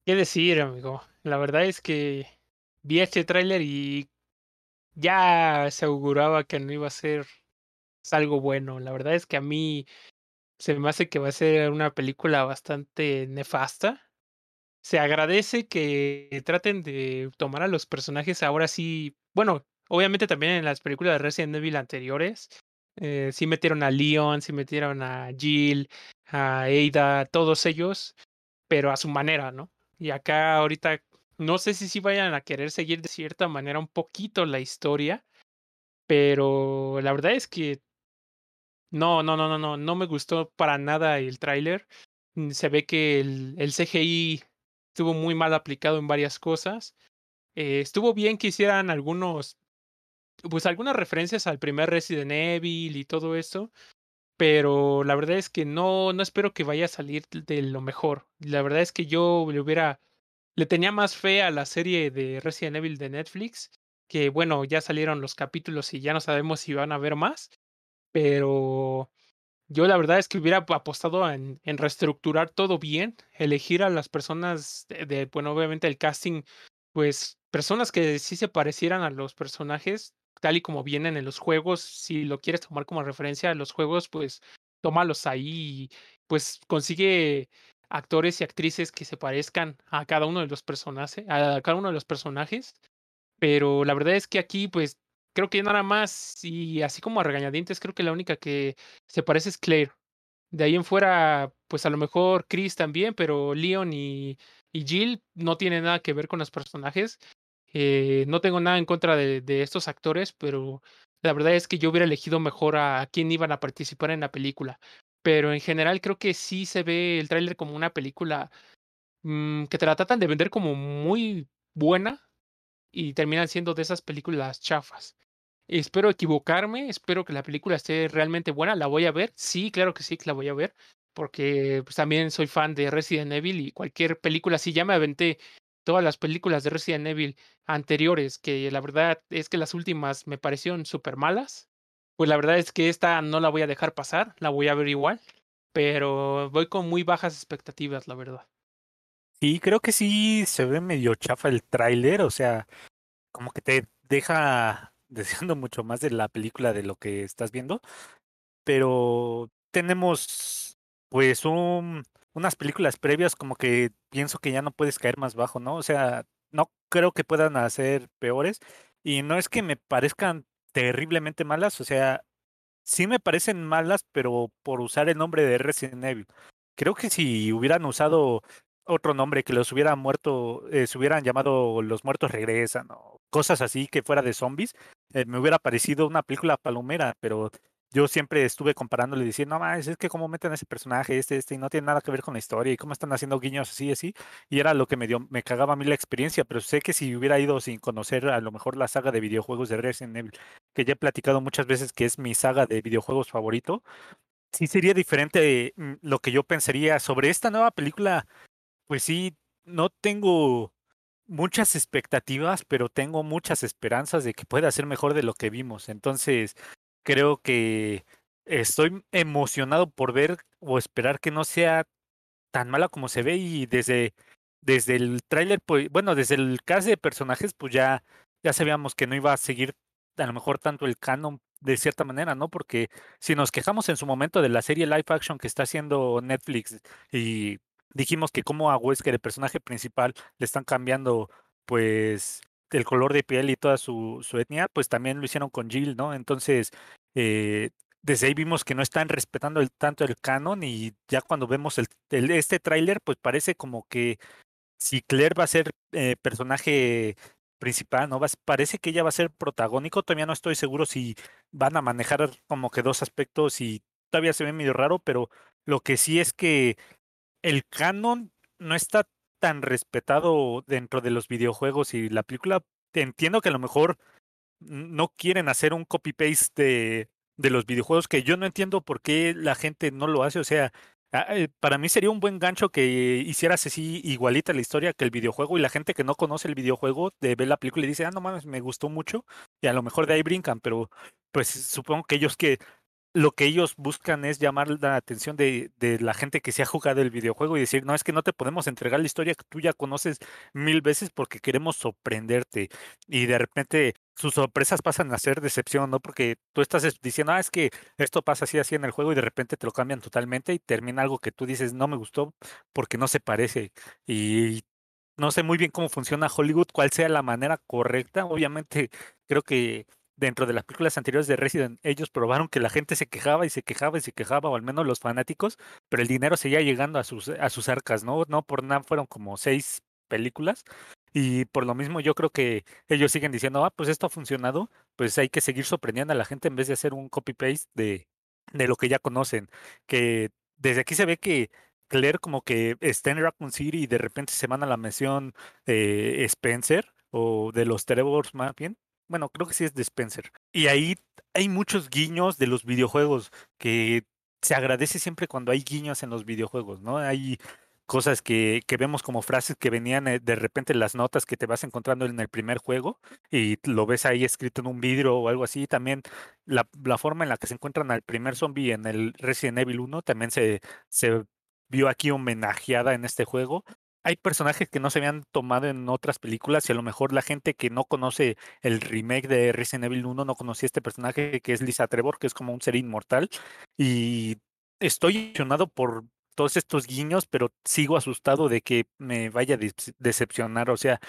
¿Qué decir, amigo? La verdad es que vi este tráiler y ya se auguraba que no iba a ser algo bueno. La verdad es que a mí se me hace que va a ser una película bastante nefasta. Se agradece que traten de tomar a los personajes ahora sí. Bueno, obviamente también en las películas de Resident Evil anteriores. Eh, sí metieron a Leon, sí metieron a Jill, a Ada, todos ellos, pero a su manera, ¿no? Y acá ahorita no sé si sí vayan a querer seguir de cierta manera un poquito la historia, pero la verdad es que no, no, no, no, no, no me gustó para nada el tráiler. mm, se ve que el, el CGI estuvo muy mal aplicado en varias cosas. Eh, estuvo bien que hicieran algunos, pues algunas referencias al primer Resident Evil y todo eso, pero la verdad es que no, no espero que vaya a salir de lo mejor. La verdad es que yo le hubiera, le tenía más fe a la serie de Resident Evil de Netflix, que bueno, ya salieron los capítulos y ya no sabemos si van a ver más, pero yo la verdad es que hubiera apostado en, reestructurar todo bien, elegir a las personas de, de, bueno, obviamente el casting, pues personas que sí se parecieran a los personajes, tal y como vienen en los juegos, si lo quieres tomar como referencia a los juegos, pues tómalos ahí y pues consigue actores y actrices que se parezcan a cada uno de los personajes, a cada uno de los personajes. Pero la verdad es que aquí, pues, creo que nada más, y así como a regañadientes, creo que la única que se parece es Claire. De ahí en fuera, pues a lo mejor Chris también, pero Leon y, y Jill no tienen nada que ver con los personajes. Eh, no tengo nada en contra de, de, estos actores, pero la verdad es que yo hubiera elegido mejor a quién iban a participar en la película. Pero en general creo que sí se ve el tráiler como una película mmm, que te la tratan de vender como muy buena y terminan siendo de esas películas chafas. Espero equivocarme, espero que la película esté realmente buena. ¿La voy a ver? Sí, claro que sí, que la voy a ver, porque pues, también soy fan de Resident Evil y cualquier película, si ya me aventé todas las películas de Resident Evil anteriores, que la verdad es que las últimas me parecieron súper malas, pues la verdad es que esta no la voy a dejar pasar, la voy a ver igual, pero voy con muy bajas expectativas, la verdad. Sí, creo que sí se ve medio chafa el tráiler, o sea, como que te deja deseando mucho más de la película de lo que estás viendo, pero tenemos pues un, unas películas previas como que pienso que ya no puedes caer más bajo, ¿no? O sea, no creo que puedan hacer peores y no es que me parezcan terriblemente malas, o sea, sí me parecen malas, pero por usar el nombre de Resident Evil. Creo que si hubieran usado otro nombre, que los hubiera muerto, eh, se hubieran llamado Los Muertos Regresan o cosas así que fuera de zombies, eh, me hubiera parecido una película palomera, pero yo siempre estuve comparándole diciendo, no más, es que cómo meten a ese personaje, este, este, y no tiene nada que ver con la historia, y cómo están haciendo guiños así, así, y era lo que me dio, me cagaba a mí la experiencia, pero sé que si hubiera ido sin conocer a lo mejor la saga de videojuegos de Resident Evil, que ya he platicado muchas veces que es mi saga de videojuegos favorito, sí sería diferente mm, lo que yo pensaría sobre esta nueva película pues sí, no tengo muchas expectativas, pero tengo muchas esperanzas de que pueda ser mejor de lo que vimos. Entonces, creo que estoy emocionado por ver o esperar que no sea tan mala como se ve y desde desde el tráiler, pues, bueno, desde el cast de personajes, pues ya ya sabíamos que no iba a seguir a lo mejor tanto el canon de cierta manera, ¿no? Porque si nos quejamos en su momento de la serie live action que está haciendo Netflix y dijimos que como a Wesker, el personaje principal, le están cambiando pues el color de piel y toda su, etnia, pues también lo hicieron con Jill, ¿no? Entonces, eh, desde ahí vimos que no están respetando tanto el canon y ya cuando vemos el este tráiler, pues parece como que si Claire va a ser eh, personaje principal, ¿no? Va, parece que ella va a ser protagónico, todavía no estoy seguro si van a manejar como que dos aspectos y todavía se ve medio raro, pero lo que sí es que el canon no está tan respetado dentro de los videojuegos y la película. Entiendo que a lo mejor no quieren hacer un copy-paste de, de los videojuegos, que yo no entiendo por qué la gente no lo hace. O sea, eh, para mí sería un buen gancho que hicieras así igualita la historia que el videojuego y la gente que no conoce el videojuego de ver la película y dice, ah, no mames, me gustó mucho y a lo mejor de ahí brincan, pero pues supongo que ellos que lo que ellos buscan es llamar la atención de, la gente que se ha jugado el videojuego y decir, no, es que no te podemos entregar la historia que tú ya conoces mil veces porque queremos sorprenderte. Y de repente sus sorpresas pasan a ser decepción, ¿no? Porque tú estás diciendo, ah, es que esto pasa así, así en el juego y de repente te lo cambian totalmente y termina algo que tú dices, no me gustó porque no se parece. Y no sé muy bien cómo funciona Hollywood, cuál sea la manera correcta. Obviamente creo que dentro de las películas anteriores de Resident, ellos probaron que la gente se quejaba y se quejaba y se quejaba, o al menos los fanáticos, pero el dinero seguía llegando a sus, a sus arcas, ¿no? No por nada fueron como seis películas. Y por lo mismo yo creo que ellos siguen diciendo, ah, pues esto ha funcionado, pues hay que seguir sorprendiendo a la gente en vez de hacer un copy-paste de, de lo que ya conocen. Que desde aquí se ve que Claire como que está en Raccoon City y de repente se van a la misión de Spencer o de los Trevors más bien. Bueno, creo que sí es de Spencer. Y ahí hay muchos guiños de los videojuegos que se agradece siempre cuando hay guiños en los videojuegos, ¿no? Hay cosas que, que vemos como frases que venían eh, de repente en las notas que te vas encontrando en el primer juego y lo ves ahí escrito en un vidrio o algo así. También la, la forma en la que se encuentran al primer zombie en el Resident Evil 1 también se, se vio aquí homenajeada en este juego. Hay personajes que no se habían tomado en otras películas y a lo mejor la gente que no conoce el remake de Resident Evil 1 no conocía este personaje que es Lisa Trevor, que es como un ser inmortal. Y estoy emocionado por todos estos guiños, pero sigo asustado de que me vaya a decepcionar. O sea,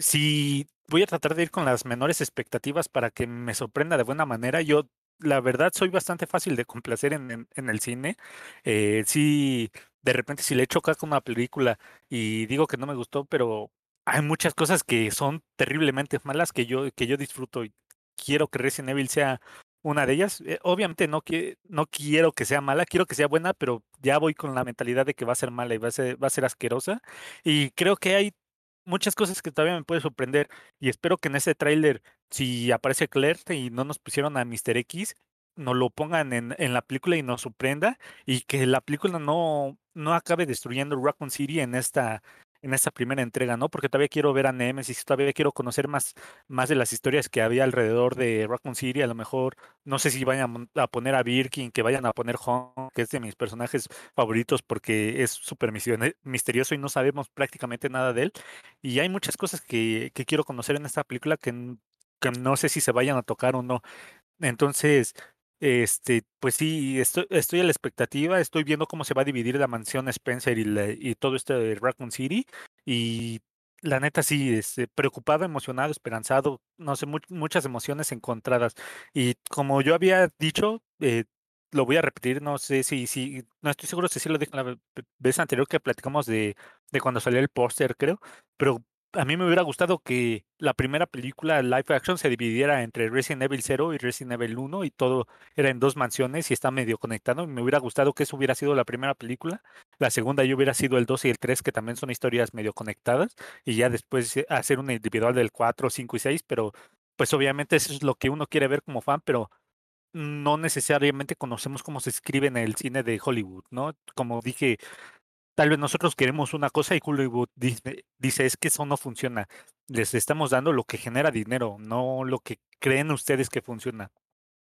si voy a tratar de ir con las menores expectativas para que me sorprenda de buena manera, yo la verdad soy bastante fácil de complacer en, el cine. Eh, sí, de repente si le echo caso a una película y digo que no me gustó, pero hay muchas cosas que son terriblemente malas que yo, que yo disfruto y quiero que Resident Evil sea una de ellas. Eh, obviamente no, no quiero que sea mala, quiero que sea buena, pero ya voy con la mentalidad de que va a ser mala y va a ser, va a ser asquerosa. Y creo que hay muchas cosas que todavía me puede sorprender y espero que en ese tráiler, si aparece Claire y no nos pusieron a Mr. X, nos lo pongan en, en, la película y nos sorprenda y que la película no, no acabe destruyendo Raccoon City en esta, en esta primera entrega, ¿no? Porque todavía quiero ver a Nemesis, todavía quiero conocer más, más de las historias que había alrededor de Raccoon City. A lo mejor, no sé si vayan a poner a Birkin, que vayan a poner Hong, que es de mis personajes favoritos porque es súper misterioso y no sabemos prácticamente nada de él. Y hay muchas cosas que, que quiero conocer en esta película que, que no sé si se vayan a tocar o no. Entonces, este, pues sí, estoy, estoy a la expectativa, estoy viendo cómo se va a dividir la mansión Spencer y, y todo este de Raccoon City. Y la neta sí, este, preocupado, emocionado, esperanzado, no sé, muchas emociones encontradas. Y como yo había dicho, eh, lo voy a repetir, no sé si, si, no estoy seguro si sí lo dije la vez anterior que platicamos de, de cuando salió el póster, creo, pero a mí me hubiera gustado que la primera película live action se dividiera entre Resident Evil 0 y Resident Evil 1 y todo era en dos mansiones y está medio conectado. Me hubiera gustado que eso hubiera sido la primera película. La segunda yo hubiera sido el 2 y el 3, que también son historias medio conectadas. Y ya después eh, hacer un individual del 4, 5 y 6. Pero pues obviamente eso es lo que uno quiere ver como fan, pero no necesariamente conocemos cómo se escribe en el cine de Hollywood, ¿no? Como dije, Tal vez nosotros queremos una cosa y Hollywood dice, dice, es que eso no funciona. Les estamos dando lo que genera dinero, no lo que creen ustedes que funciona.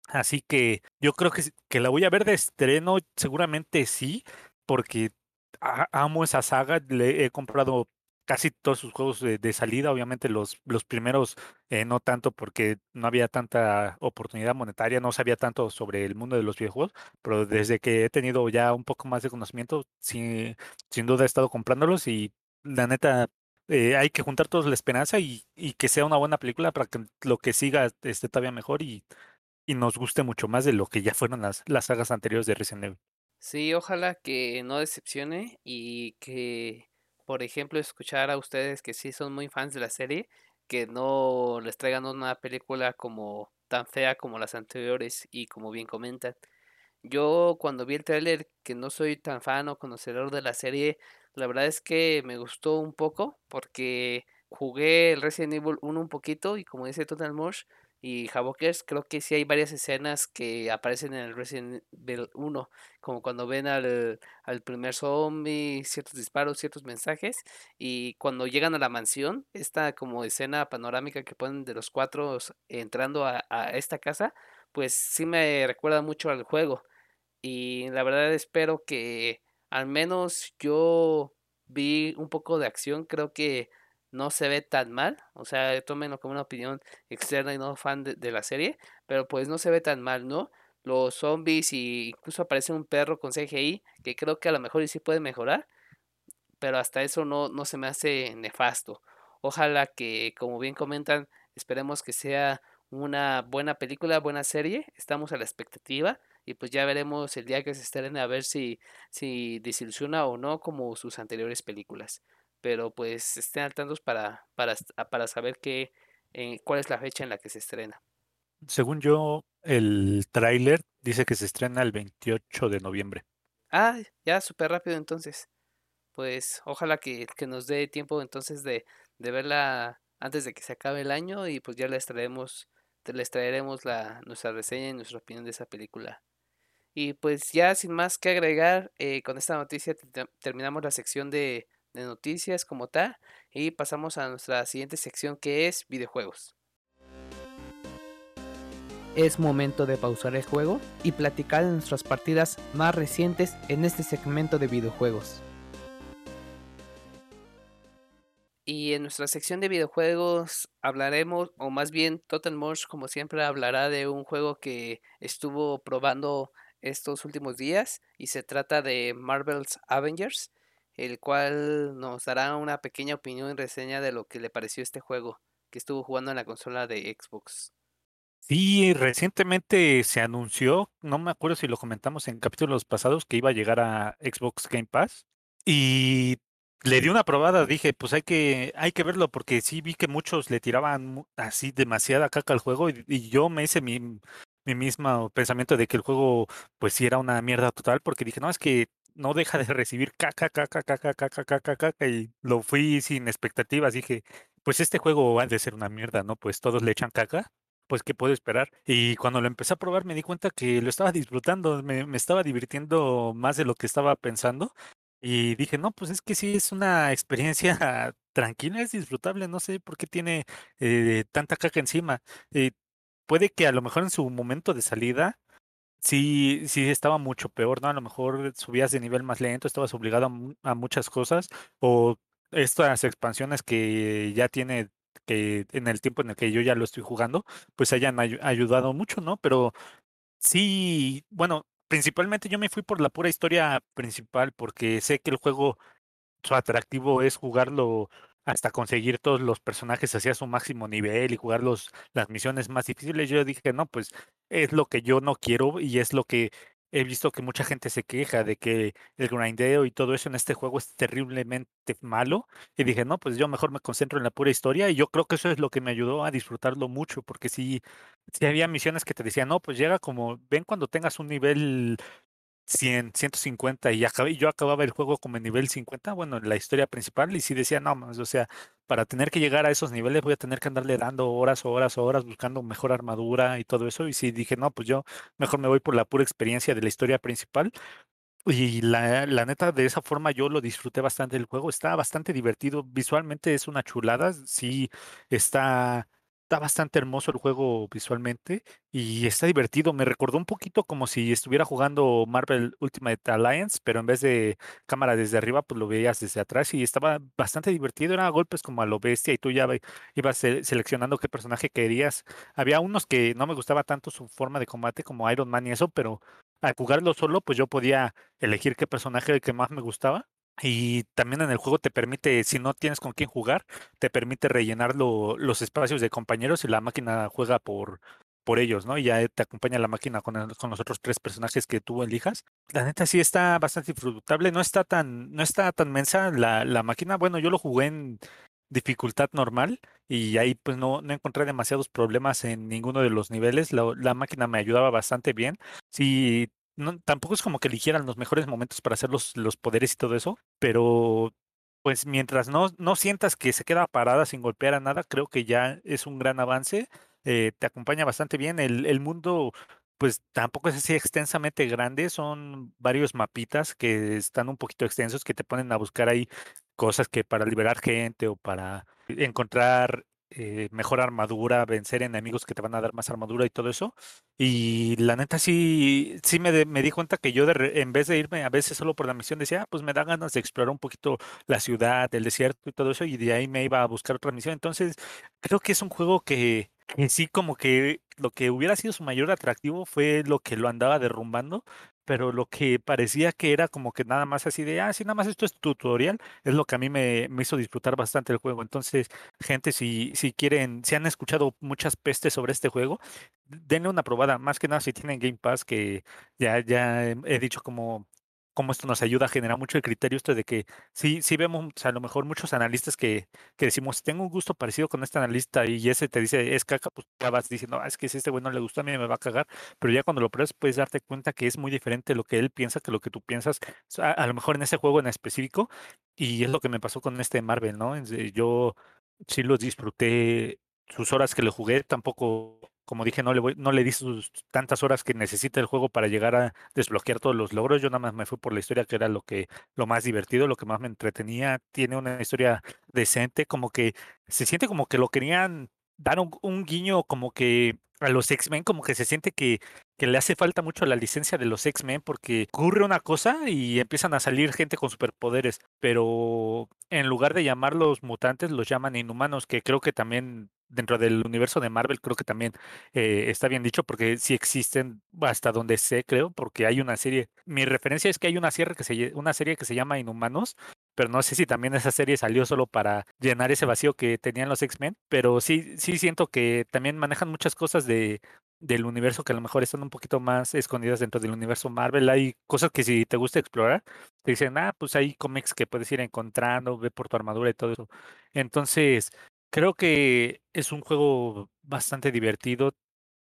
Así que yo creo que, que la voy a ver de estreno, seguramente sí, porque amo esa saga, le he comprado casi todos sus juegos de, salida, obviamente los, los primeros eh, no tanto porque no había tanta oportunidad monetaria, no sabía tanto sobre el mundo de los videojuegos, pero desde que he tenido ya un poco más de conocimiento, sin duda he estado comprándolos y la neta eh, hay que juntar todos la esperanza y, y, que sea una buena película para que lo que siga esté todavía mejor y, y nos guste mucho más de lo que ya fueron las, las sagas anteriores de Resident Evil. Sí, ojalá que no decepcione y que por ejemplo, escuchar a ustedes que sí son muy fans de la serie, que no les traigan una película como tan fea como las anteriores y como bien comentan. Yo cuando vi el tráiler, que no soy tan fan o conocedor de la serie, la verdad es que me gustó un poco porque jugué el Resident Evil 1 un poquito y como dice Total Mosh, y Havokers, creo que sí hay varias escenas que aparecen en el Resident Evil 1, como cuando ven al, al, primer zombie, ciertos disparos, ciertos mensajes, y cuando llegan a la mansión, esta como escena panorámica que ponen de los cuatro entrando a, a esta casa, pues sí me recuerda mucho al juego, y la verdad espero que al menos yo vi un poco de acción, creo que no se ve tan mal, o sea, tómenlo como una opinión externa y no fan de, la serie, pero pues no se ve tan mal, ¿no? Los zombies y incluso aparece un perro con CGI, que creo que a lo mejor sí puede mejorar, pero hasta eso no, no se me hace nefasto. Ojalá que, como bien comentan, esperemos que sea una buena película, buena serie, estamos a la expectativa y pues ya veremos el día que se estrene a ver si, si desilusiona o no como sus anteriores películas pero pues estén al tanto para, para, para saber qué, eh, cuál es la fecha en la que se estrena. Según yo, el tráiler dice que se estrena el 28 de noviembre. Ah, ya súper rápido entonces. Pues ojalá que, que nos dé tiempo entonces de, de verla antes de que se acabe el año y pues ya les traeremos, te les traeremos la, nuestra reseña y nuestra opinión de esa película. Y pues ya sin más que agregar, eh, con esta noticia te- terminamos la sección de, de noticias como tal y pasamos a nuestra siguiente sección que es videojuegos. Es momento de pausar el juego y platicar de nuestras partidas más recientes en este segmento de videojuegos. Y en nuestra sección de videojuegos hablaremos, o más bien Total Mosh como siempre hablará de un juego que estuvo probando estos últimos días y se trata de Marvel's Avengers, el cual nos dará una pequeña opinión y reseña de lo que le pareció este juego que estuvo jugando en la consola de Xbox. Sí, recientemente se anunció, no me acuerdo si lo comentamos en capítulos pasados, que iba a llegar a Xbox Game Pass. Y le di una probada, dije, pues hay que, hay que verlo, porque sí vi que muchos le tiraban así demasiada caca al juego, y, y yo me hice mi, mi mismo pensamiento de que el juego, pues sí era una mierda total, porque dije, no, es que no deja de recibir caca, caca, caca, caca, caca, caca, y lo fui sin expectativas, dije, pues este juego ha de ser una mierda, ¿no? Pues todos le echan caca pues qué puedo esperar. Y cuando lo empecé a probar me di cuenta que lo estaba disfrutando, me, me estaba divirtiendo más de lo que estaba pensando. Y dije, no, pues es que sí es una experiencia tranquila, es disfrutable, no sé por qué tiene eh, tanta caca encima. Eh, puede que a lo mejor en su momento de salida sí, sí estaba mucho peor, ¿no? A lo mejor subías de nivel más lento, estabas obligado a, a muchas cosas, o estas expansiones que ya tiene, que en el tiempo en el que yo ya lo estoy jugando, pues hayan ayu- ayudado mucho, ¿no? Pero sí, bueno, principalmente yo me fui por la pura historia principal, porque sé que el juego su atractivo es jugarlo hasta conseguir todos los personajes hacia su máximo nivel y jugar los, las misiones más difíciles. Yo dije, no, pues es lo que yo no quiero y es lo que he visto que mucha gente se queja de que el grindeo y todo eso en este juego es terriblemente malo. Y dije, no, pues yo mejor me concentro en la pura historia y yo creo que eso es lo que me ayudó a disfrutarlo mucho, porque sí, sí había misiones que te decían, no, pues llega como, ven cuando tengas un nivel 100, 150 y yo acababa el juego como en nivel 50, bueno, en la historia principal, y sí decía, no más, o sea, para tener que llegar a esos niveles voy a tener que andarle dando horas, horas, horas, buscando mejor armadura y todo eso, y sí dije, no, pues yo mejor me voy por la pura experiencia de la historia principal, y la, la neta, de esa forma yo lo disfruté bastante el juego, está bastante divertido, visualmente es una chulada, sí, está... Está bastante hermoso el juego visualmente y está divertido. Me recordó un poquito como si estuviera jugando Marvel Ultimate Alliance, pero en vez de cámara desde arriba, pues lo veías desde atrás y estaba bastante divertido. Era golpes como a lo bestia y tú ya ibas se- seleccionando qué personaje querías. Había unos que no me gustaba tanto su forma de combate como Iron Man y eso, pero al jugarlo solo, pues yo podía elegir qué personaje el que más me gustaba. Y también en el juego te permite, si no tienes con quién jugar, te permite rellenar lo- los espacios de compañeros y la máquina juega por, por ellos, ¿no? Y ya te acompaña la máquina con, con los otros tres personajes que tú elijas. La neta sí está bastante disfrutable, no está tan, no está tan mensa la, la máquina. Bueno, yo lo jugué en dificultad normal y ahí pues no, no encontré demasiados problemas en ninguno de los niveles. La, la máquina me ayudaba bastante bien. Sí, no, tampoco es como que eligieran los mejores momentos para hacer los, los poderes y todo eso, pero pues mientras no, no sientas que se queda parada sin golpear a nada, creo que ya es un gran avance. eh, te acompaña bastante bien. El, el mundo, pues tampoco es así extensamente grande, son varios mapitas que están un poquito extensos que te ponen a buscar ahí cosas que para liberar gente o para encontrar eh, mejor armadura, vencer enemigos que te van a dar más armadura y todo eso. Y la neta sí, sí me, de- me di cuenta que yo de en vez de irme a veces solo por la misión decía, "Ah, pues me da ganas de explorar un poquito la ciudad, el desierto y todo eso, y de ahí me iba a buscar otra misión. Entonces, creo que es un juego que, que sí, como que lo que hubiera sido su mayor atractivo fue lo que lo andaba derrumbando, pero lo que parecía que era como que nada más así de, ah, sí, nada más esto es tutorial, es lo que a mí me, me hizo disfrutar bastante el juego. Entonces, gente, si, si quieren, si han escuchado muchas pestes sobre este juego, denle una probada, más que nada si tienen Game Pass, que ya, ya he he dicho como cómo esto nos ayuda a generar mucho el criterio esto de que sí, sí vemos a lo mejor muchos analistas que, que decimos, tengo un gusto parecido con este analista y ese te dice es caca, pues ya vas diciendo, "Ah, es que si este güey no le gusta a mí me va a cagar, pero ya cuando lo pruebas puedes darte cuenta que es muy diferente lo que él piensa que lo que tú piensas, a, lo mejor en ese juego en específico, y es lo que me pasó con este Marvel, ¿no? Yo sí lo disfruté sus horas que le jugué, tampoco, como dije, no le voy, no le di sus tantas horas que necesita el juego para llegar a desbloquear todos los logros. Yo nada más me fui por la historia que era lo que, lo más divertido, lo que más me entretenía. Tiene una historia decente, como que se siente como que lo querían dar un, un guiño como que a los X-Men, como que se siente que, que le hace falta mucho la licencia de los X-Men porque ocurre una cosa y empiezan a salir gente con superpoderes, pero en lugar de llamarlos mutantes, los llaman inhumanos, que creo que también dentro del universo de Marvel creo que también eh, está bien dicho porque sí existen hasta donde sé, creo, porque hay una serie. Mi referencia es que hay una serie que se, una serie que se llama Inhumanos, pero no sé si también esa serie salió solo para llenar ese vacío que tenían los X-Men, pero sí, sí siento que también manejan muchas cosas de, del universo que a lo mejor están un poquito más escondidas dentro del universo Marvel. Hay cosas que si te gusta explorar, te dicen, ah, pues hay cómics que puedes ir encontrando, ve por tu armadura y todo eso. Entonces, creo que es un juego bastante divertido,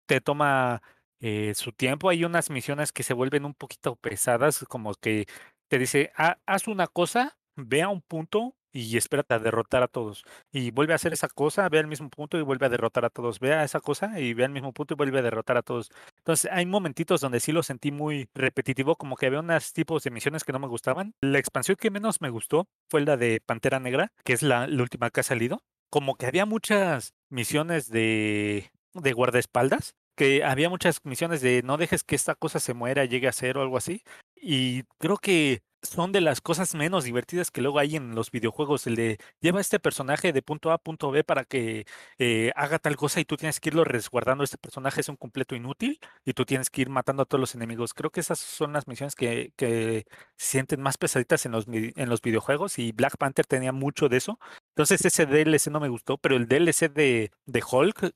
te toma eh, su tiempo. Hay unas misiones que se vuelven un poquito pesadas, como que te dice, "Ha- haz una cosa, ve a un punto y espérate a derrotar a todos. Y vuelve a hacer esa cosa, ve al mismo punto y vuelve a derrotar a todos. Ve a esa cosa y ve al mismo punto y vuelve a derrotar a todos. Entonces, hay momentitos donde sí lo sentí muy repetitivo, como que había unos tipos de misiones que no me gustaban. La expansión que menos me gustó fue la de Pantera Negra, que es la, última que ha salido. Como que había muchas misiones de, de guardaespaldas, que había muchas misiones de no dejes que esta cosa se muera, llegue a ser o algo así. Y creo que son de las cosas menos divertidas que luego hay en los videojuegos, el de lleva este personaje de punto A a punto B para que eh, haga tal cosa y tú tienes que irlo resguardando. Este personaje es un completo inútil y tú tienes que ir matando a todos los enemigos. Creo que esas son las misiones que, que se sienten más pesaditas en los, en los videojuegos y Black Panther tenía mucho de eso. Entonces ese DLC no me gustó, pero el DLC de, de Hulk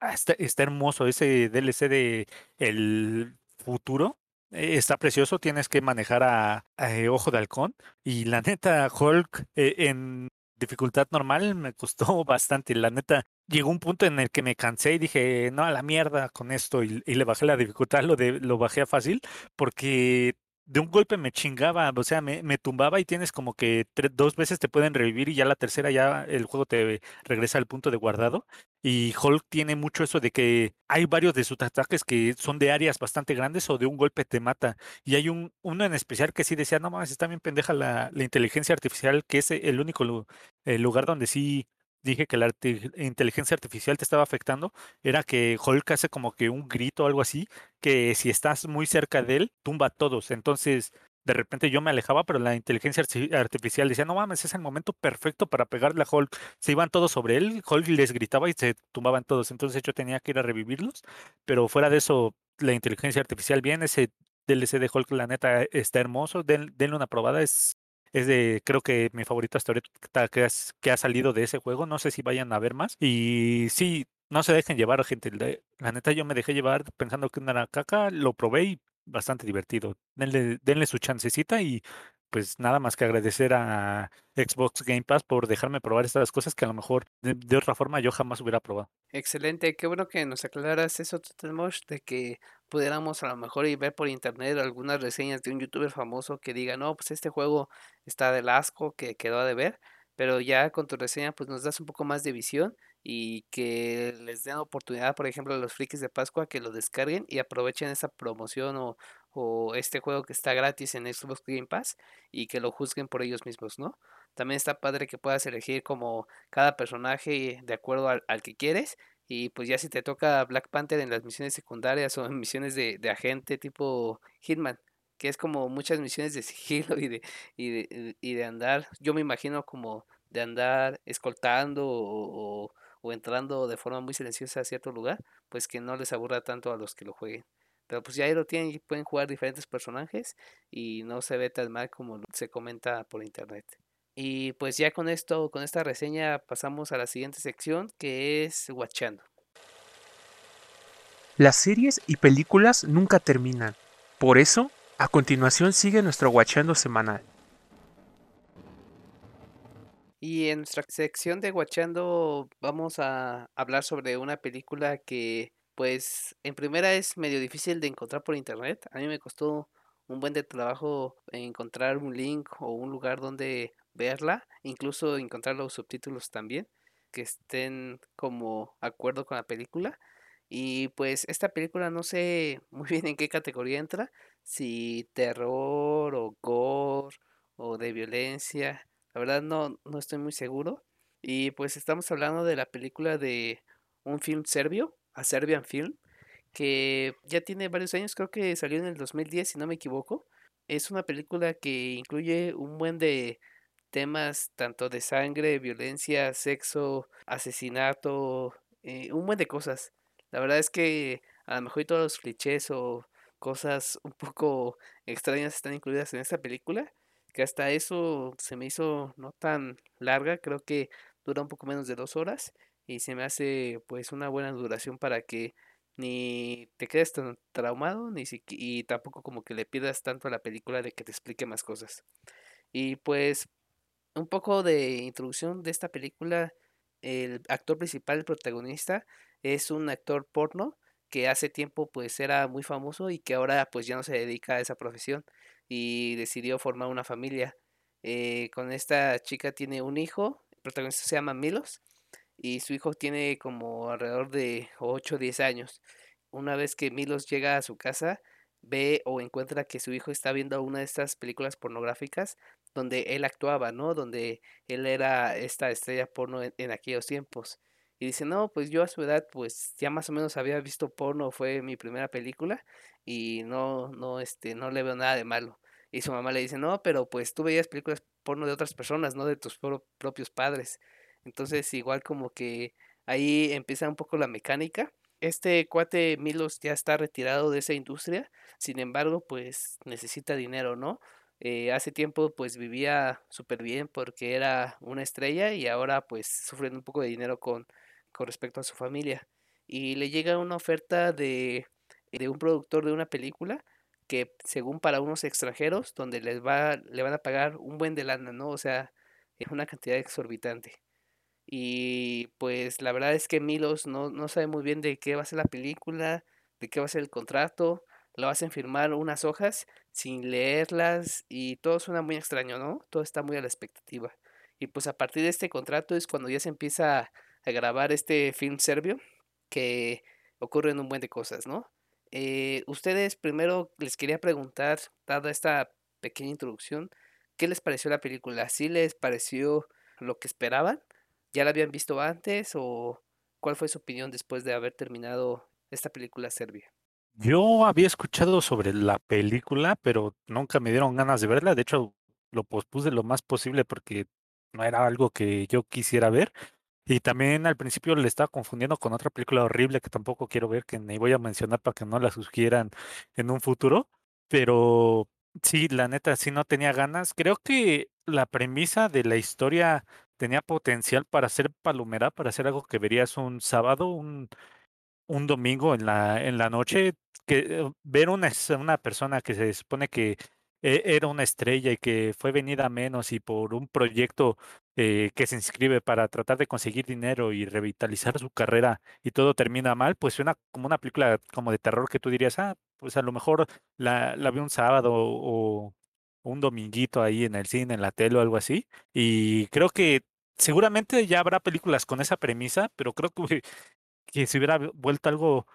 ah, está, está hermoso. Ese DLC de el futuro está precioso. Tienes que manejar a, a, eh, Ojo de Halcón y la neta Hulk eh, en dificultad normal me costó bastante. La neta llegó un punto en el que me cansé y dije, no, a la mierda con esto y, y le bajé la dificultad, lo, de, lo bajé a fácil porque de un golpe me chingaba, o sea, me, me tumbaba y tienes como que tres, dos veces te pueden revivir y ya la tercera ya el juego te regresa al punto de guardado. Y Hulk tiene mucho eso de que hay varios de sus ataques que son de áreas bastante grandes o de un golpe te mata. Y hay un uno en especial que sí decía, no mames, está bien pendeja la, la inteligencia artificial, que es el único el lugar donde sí dije que la inteligencia artificial te estaba afectando, era que Hulk hace como que un grito o algo así, que si estás muy cerca de él, tumba a todos. Entonces, de repente yo me alejaba, pero la inteligencia arti- artificial decía, no mames, es el momento perfecto para pegarle a Hulk. Se iban todos sobre él, Hulk les gritaba y se tumbaban todos. Entonces yo tenía que ir a revivirlos, pero fuera de eso, la inteligencia artificial bien, ese DLC de Hulk, la neta, está hermoso. Den- denle una probada, es es de, creo que mi favorito hasta ahorita que, ha salido de ese juego. No sé si vayan a ver más. Y sí, no se dejen llevar, gente. La neta, yo me dejé llevar pensando que era caca. Lo probé y bastante divertido. Denle, su chancecita y pues nada más que agradecer a Xbox Game Pass por dejarme probar estas cosas que a lo mejor de, de otra forma yo jamás hubiera probado. Excelente, qué bueno que nos aclaras eso, Totalmosh, de que pudiéramos a lo mejor ir ver por internet algunas reseñas de un youtuber famoso que diga, no, pues este juego está del asco, que quedó de ver, pero ya con tu reseña pues nos das un poco más de visión y que les den oportunidad, por ejemplo, a los frikis de Pascua que lo descarguen y aprovechen esa promoción o, o este juego que está gratis en Xbox Game Pass y que lo juzguen por ellos mismos, ¿no? También está padre que puedas elegir como cada personaje de acuerdo al, al que quieres y pues ya si te toca Black Panther en las misiones secundarias o en misiones de, de agente tipo Hitman, que es como muchas misiones de sigilo y de, y de, y de andar, yo me imagino como de andar escoltando o, o, o entrando de forma muy silenciosa a cierto lugar, pues que no les aburra tanto a los que lo jueguen. Pero pues ya ahí lo tienen y pueden jugar diferentes personajes y no se ve tan mal como se comenta por internet. Y pues ya con esto, con esta reseña pasamos a la siguiente sección que es Watchando. Las series y películas nunca terminan. Por eso, A continuación sigue nuestro Guachando semanal. Y en nuestra sección de Guachando vamos a hablar sobre una película que, pues, en primera es medio difícil de encontrar por internet. A mí me costó un buen de trabajo encontrar un link o un lugar donde verla, incluso encontrar los subtítulos también, que estén como acuerdo con la película. Y pues esta película no sé muy bien en qué categoría entra, si terror o gore o de violencia. La verdad no, no estoy muy seguro. Y pues estamos hablando de la película de un film serbio, a Serbian Film, que ya tiene varios años, creo que salió en el 2010 si no me equivoco. Es una película que incluye un buen de temas tanto de sangre, violencia, sexo, asesinato, eh, un buen de cosas. La verdad es que a lo mejor todos los clichés o cosas un poco extrañas están incluidas en esta película, que hasta eso se me hizo no tan larga, creo que dura un poco menos de dos horas y se me hace pues una buena duración para que ni te quedes tan traumado ni si, y tampoco como que le pierdas tanto a la película de que te explique más cosas. Y pues un poco de introducción de esta película, el actor principal, el protagonista, es un actor porno que hace tiempo pues era muy famoso y que ahora pues ya no se dedica a esa profesión y decidió formar una familia. Eh, con esta chica tiene un hijo, el protagonista se llama Milos y su hijo tiene como alrededor de 8 o 10 años. Una vez que Milos llega a su casa, ve o encuentra que su hijo está viendo una de estas películas pornográficas donde él actuaba, ¿no? Donde él era esta estrella porno en aquellos tiempos. Y dice, no, pues yo a su edad, pues ya más o menos había visto porno, fue mi primera película y no, no, este, no le veo nada de malo. Y su mamá le dice, no, pero pues tú veías películas porno de otras personas, no de tus propios padres. Entonces igual como que ahí empieza un poco la mecánica. Este cuate Milos ya está retirado de esa industria, sin embargo, pues necesita dinero, ¿no? Eh, hace tiempo pues vivía súper bien porque era una estrella y ahora pues sufriendo un poco de dinero con con respecto a su familia. Y le llega una oferta de, de un productor de una película que según para unos extranjeros, donde les va, le van a pagar un buen de lana, ¿no? O sea, es una cantidad exorbitante. Y pues la verdad es que Milos no, no sabe muy bien de qué va a ser la película, de qué va a ser el contrato, lo hacen firmar unas hojas sin leerlas y todo suena muy extraño, ¿no? Todo está muy a la expectativa. Y pues a partir de este contrato es cuando ya se empieza a grabar este film serbio que ocurren un buen de cosas, ¿no? Eh, ustedes primero les quería preguntar, dada esta pequeña introducción, ¿qué les pareció la película? ¿Sí les pareció lo que esperaban? ¿Ya la habían visto antes o cuál fue su opinión después de haber terminado esta película serbia? Yo había escuchado sobre la película, pero nunca me dieron ganas de verla. De hecho, lo pospuse lo más posible porque no era algo que yo quisiera ver. Y también al principio le estaba confundiendo con otra película horrible que tampoco quiero ver, que ni voy a mencionar para que no la sugieran en un futuro. Pero sí, la neta, sí no tenía ganas. Creo que la premisa de la historia tenía potencial para ser palomera, para hacer algo que verías un sábado, un, un domingo en la, en la noche. Que eh, ver una, una persona que se supone que e, era una estrella y que fue venida menos y por un proyecto eh, que se inscribe para tratar de conseguir dinero y revitalizar su carrera y todo termina mal, pues suena como una película como de terror que tú dirías, ah, pues a lo mejor la, la vi un sábado o, un dominguito ahí en el cine, en la tele o algo así. Y creo que seguramente ya habrá películas con esa premisa, pero creo que, que se hubiera vuelto algo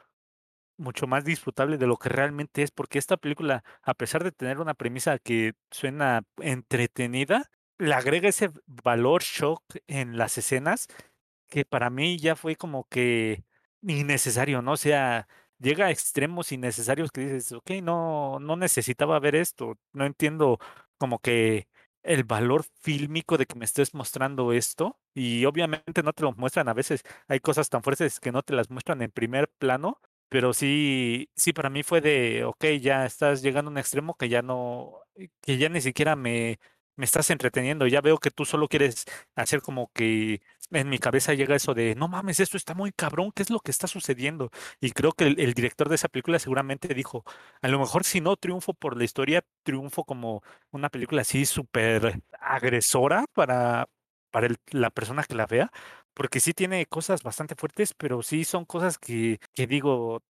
mucho más disfrutable de lo que realmente es, porque esta película, a pesar de tener una premisa que suena entretenida, le agrega ese valor shock en las escenas que para mí ya fue como que innecesario, ¿no? O sea, llega a extremos innecesarios que dices, ok, no, no necesitaba ver esto, no entiendo como que el valor fílmico de que me estés mostrando esto y obviamente no te lo muestran a veces, hay cosas tan fuertes que no te las muestran en primer plano pero sí, sí, para mí fue de, ok, ya estás llegando a un extremo que ya no, que ya ni siquiera me, me estás entreteniendo. Ya veo que tú solo quieres hacer como que en mi cabeza llega eso de, no mames, esto está muy cabrón, ¿qué es lo que está sucediendo? Y creo que el, director de esa película seguramente dijo, a lo mejor si no triunfo por la historia, triunfo como una película así súper agresora para, para la persona que la vea, porque sí tiene cosas bastante fuertes, pero sí son cosas que, que digo,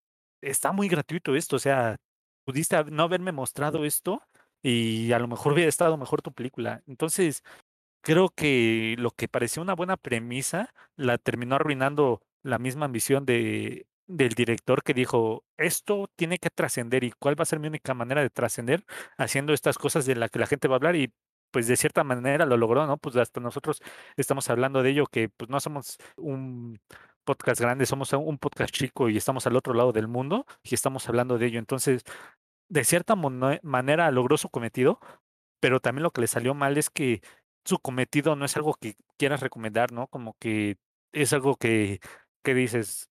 está muy gratuito esto, o sea, pudiste no haberme mostrado esto y a lo mejor hubiera estado mejor tu película. Entonces, creo que lo que parecía una buena premisa la terminó arruinando la misma ambición de, del director que dijo, esto tiene que trascender y cuál va a ser mi única manera de trascender haciendo estas cosas de las que la gente va a hablar y pues de cierta manera lo logró, ¿no? Pues hasta nosotros estamos hablando de ello, que pues no somos un podcast grande, somos un podcast chico y estamos al otro lado del mundo y estamos hablando de ello. Entonces, de cierta manera logró su cometido, pero también lo que le salió mal es que su cometido no es algo que quieras recomendar, ¿no? Como que es algo que, que dices,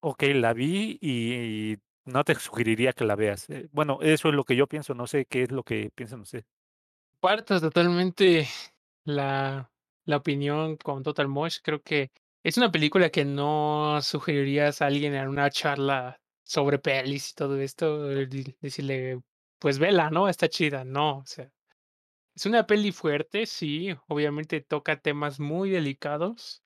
ok, la vi y, y no te sugeriría que la veas. Eh, Bueno, eso es lo que yo pienso, no sé qué es lo que piensan ustedes. Parto totalmente la, la opinión con Total Mosh. Creo que es una película que no sugerirías a alguien en una charla sobre pelis y todo esto, eh, decirle, pues vela, ¿no? Está chida. No, o sea, es una peli fuerte, sí, obviamente toca temas muy delicados,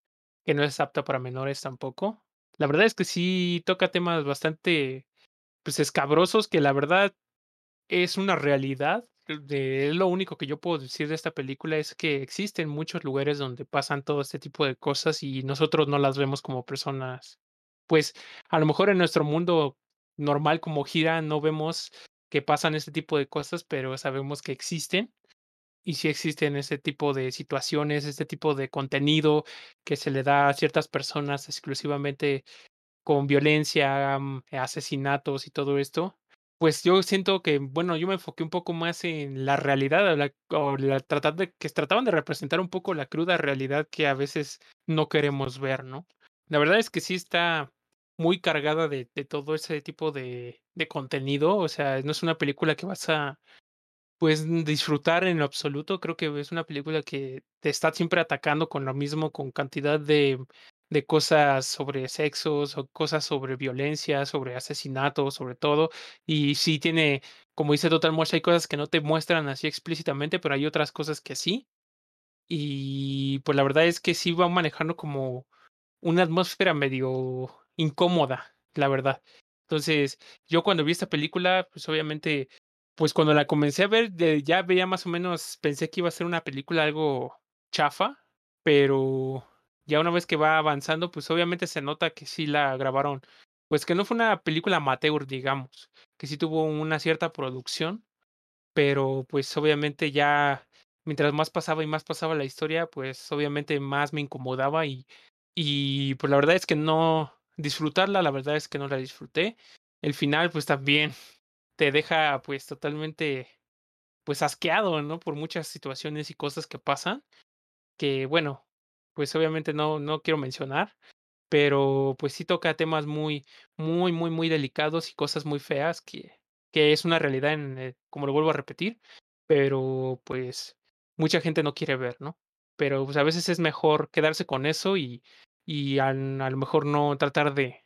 que no es apta para menores tampoco. La verdad es que sí toca temas bastante, pues, escabrosos, que la verdad es una realidad. De, lo único que yo puedo decir de esta película es que existen muchos lugares donde pasan todo este tipo de cosas y nosotros no las vemos como personas. Pues a lo mejor en nuestro mundo normal como gira no vemos que pasan este tipo de cosas, pero sabemos que existen y sí existen ese tipo de situaciones, este tipo de contenido que se le da a ciertas personas exclusivamente con violencia, mm, asesinatos y todo esto, pues yo siento que, bueno, yo me enfoqué un poco más en la realidad, o la tratar de que trataban de representar un poco la cruda realidad que a veces no queremos ver, ¿no? La verdad es que sí está muy cargada de, todo ese tipo de, contenido, o sea, no es una película que vas a pues, disfrutar en absoluto, creo que es una película que te está siempre atacando con lo mismo, con cantidad de de cosas sobre sexos, o cosas sobre violencia, sobre asesinatos, sobre todo. Y sí tiene, como dice Total Mosh, hay cosas que no te muestran así explícitamente, pero hay otras cosas que sí. Y, pues, la verdad es que sí va manejando como una atmósfera medio incómoda, la verdad. Entonces, yo cuando vi esta película, pues, obviamente, pues, cuando la comencé a ver, ya veía más o menos pensé que iba a ser una película algo chafa, pero ya una vez que va avanzando, pues, obviamente se nota que sí la grabaron, pues, que no fue una película amateur, digamos, que sí tuvo una cierta producción, pero, pues, obviamente ya mientras más pasaba y más pasaba la historia, pues, obviamente más me incomodaba y y, pues, la verdad es que no disfrutarla, la verdad es que no la disfruté. El final, pues, también te deja, pues, totalmente, pues, asqueado, ¿no? Por muchas situaciones y cosas que pasan, que, bueno, pues, obviamente no no quiero mencionar, pero, pues, sí toca temas muy, muy, muy, muy delicados y cosas muy feas que que es una realidad en, eh, como lo vuelvo a repetir, pero, pues, mucha gente no quiere ver, ¿no? Pero, pues, a veces es mejor quedarse con eso y y al a lo mejor no tratar de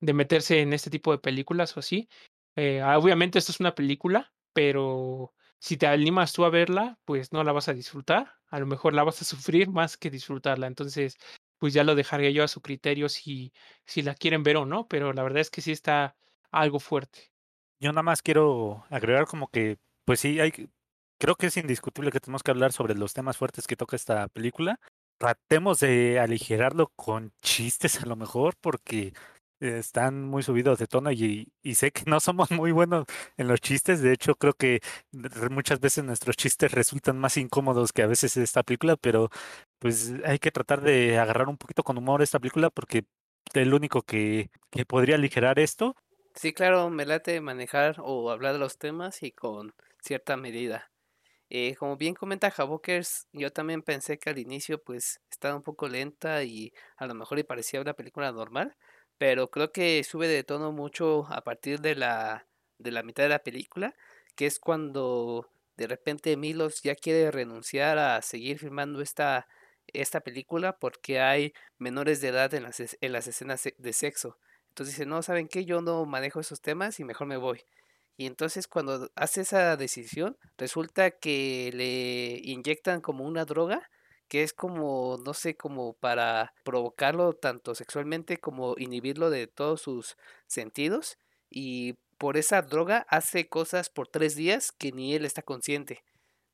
de meterse en este tipo de películas o así. Eh, ah, obviamente, esto es una película, pero si te animas tú a verla, pues, no la vas a disfrutar, a lo mejor la vas a sufrir más que disfrutarla. Entonces, pues, ya lo dejaría yo a su criterio si si la quieren ver o no, pero la verdad es que sí está algo fuerte. Yo nada más quiero agregar como que, pues sí, hay creo que es indiscutible que tenemos que hablar sobre los temas fuertes que toca esta película. Tratemos de aligerarlo con chistes a lo mejor, porque están muy subidos de tono y, sé que no somos muy buenos en los chistes. De hecho, creo que muchas veces nuestros chistes resultan más incómodos que a veces esta película, pero pues hay que tratar de agarrar un poquito con humor esta película porque el único que, que podría aligerar esto Sí, claro, me late manejar o hablar de los temas y con cierta medida. Eh, como bien comenta Havokers, yo también pensé que al inicio pues estaba un poco lenta y a lo mejor y parecía una película normal, pero creo que sube de tono mucho a partir de la, de la mitad de la película, que es cuando de repente Milos ya quiere renunciar a seguir filmando esta, esta película porque hay menores de edad en las, en las escenas de sexo. Entonces dice, no, ¿saben qué? Yo no manejo esos temas y mejor me voy. Y entonces cuando hace esa decisión, resulta que le inyectan como una droga que es como, no sé, como para provocarlo tanto sexualmente como inhibirlo de todos sus sentidos. Y por esa droga hace cosas por tres días que ni él está consciente.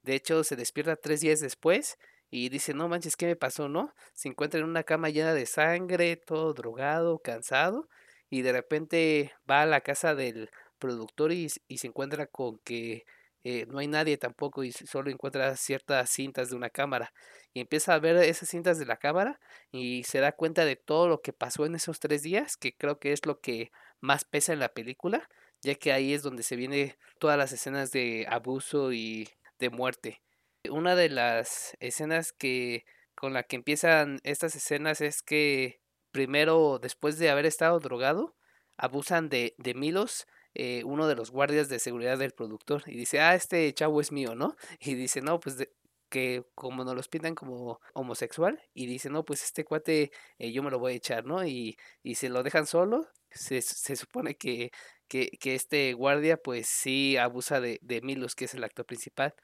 De hecho, se despierta tres días después y dice, no manches, ¿qué me pasó? ¿No? Se encuentra en una cama llena de sangre, todo drogado, cansado, y de repente va a la casa del productor y, se encuentra con que eh, no hay nadie tampoco y solo encuentra ciertas cintas de una cámara y empieza a ver esas cintas de la cámara y se da cuenta de todo lo que pasó en esos tres días, que creo que es lo que más pesa en la película, ya que ahí es donde se viene todas las escenas de abuso y de muerte. Una de las escenas que con la que empiezan estas escenas es que primero, después de haber estado drogado, abusan de, de Milos, eh, uno de los guardias de seguridad del productor, y dice, ah, este chavo es mío, ¿no? Y dice, no, pues que como nos los pintan como homosexual, y dice, no, pues este cuate eh, yo me lo voy a echar, ¿no? Y, y se lo dejan solo, se, se supone que, que, que, este guardia pues sí abusa de, de Milos, que es el actor principal,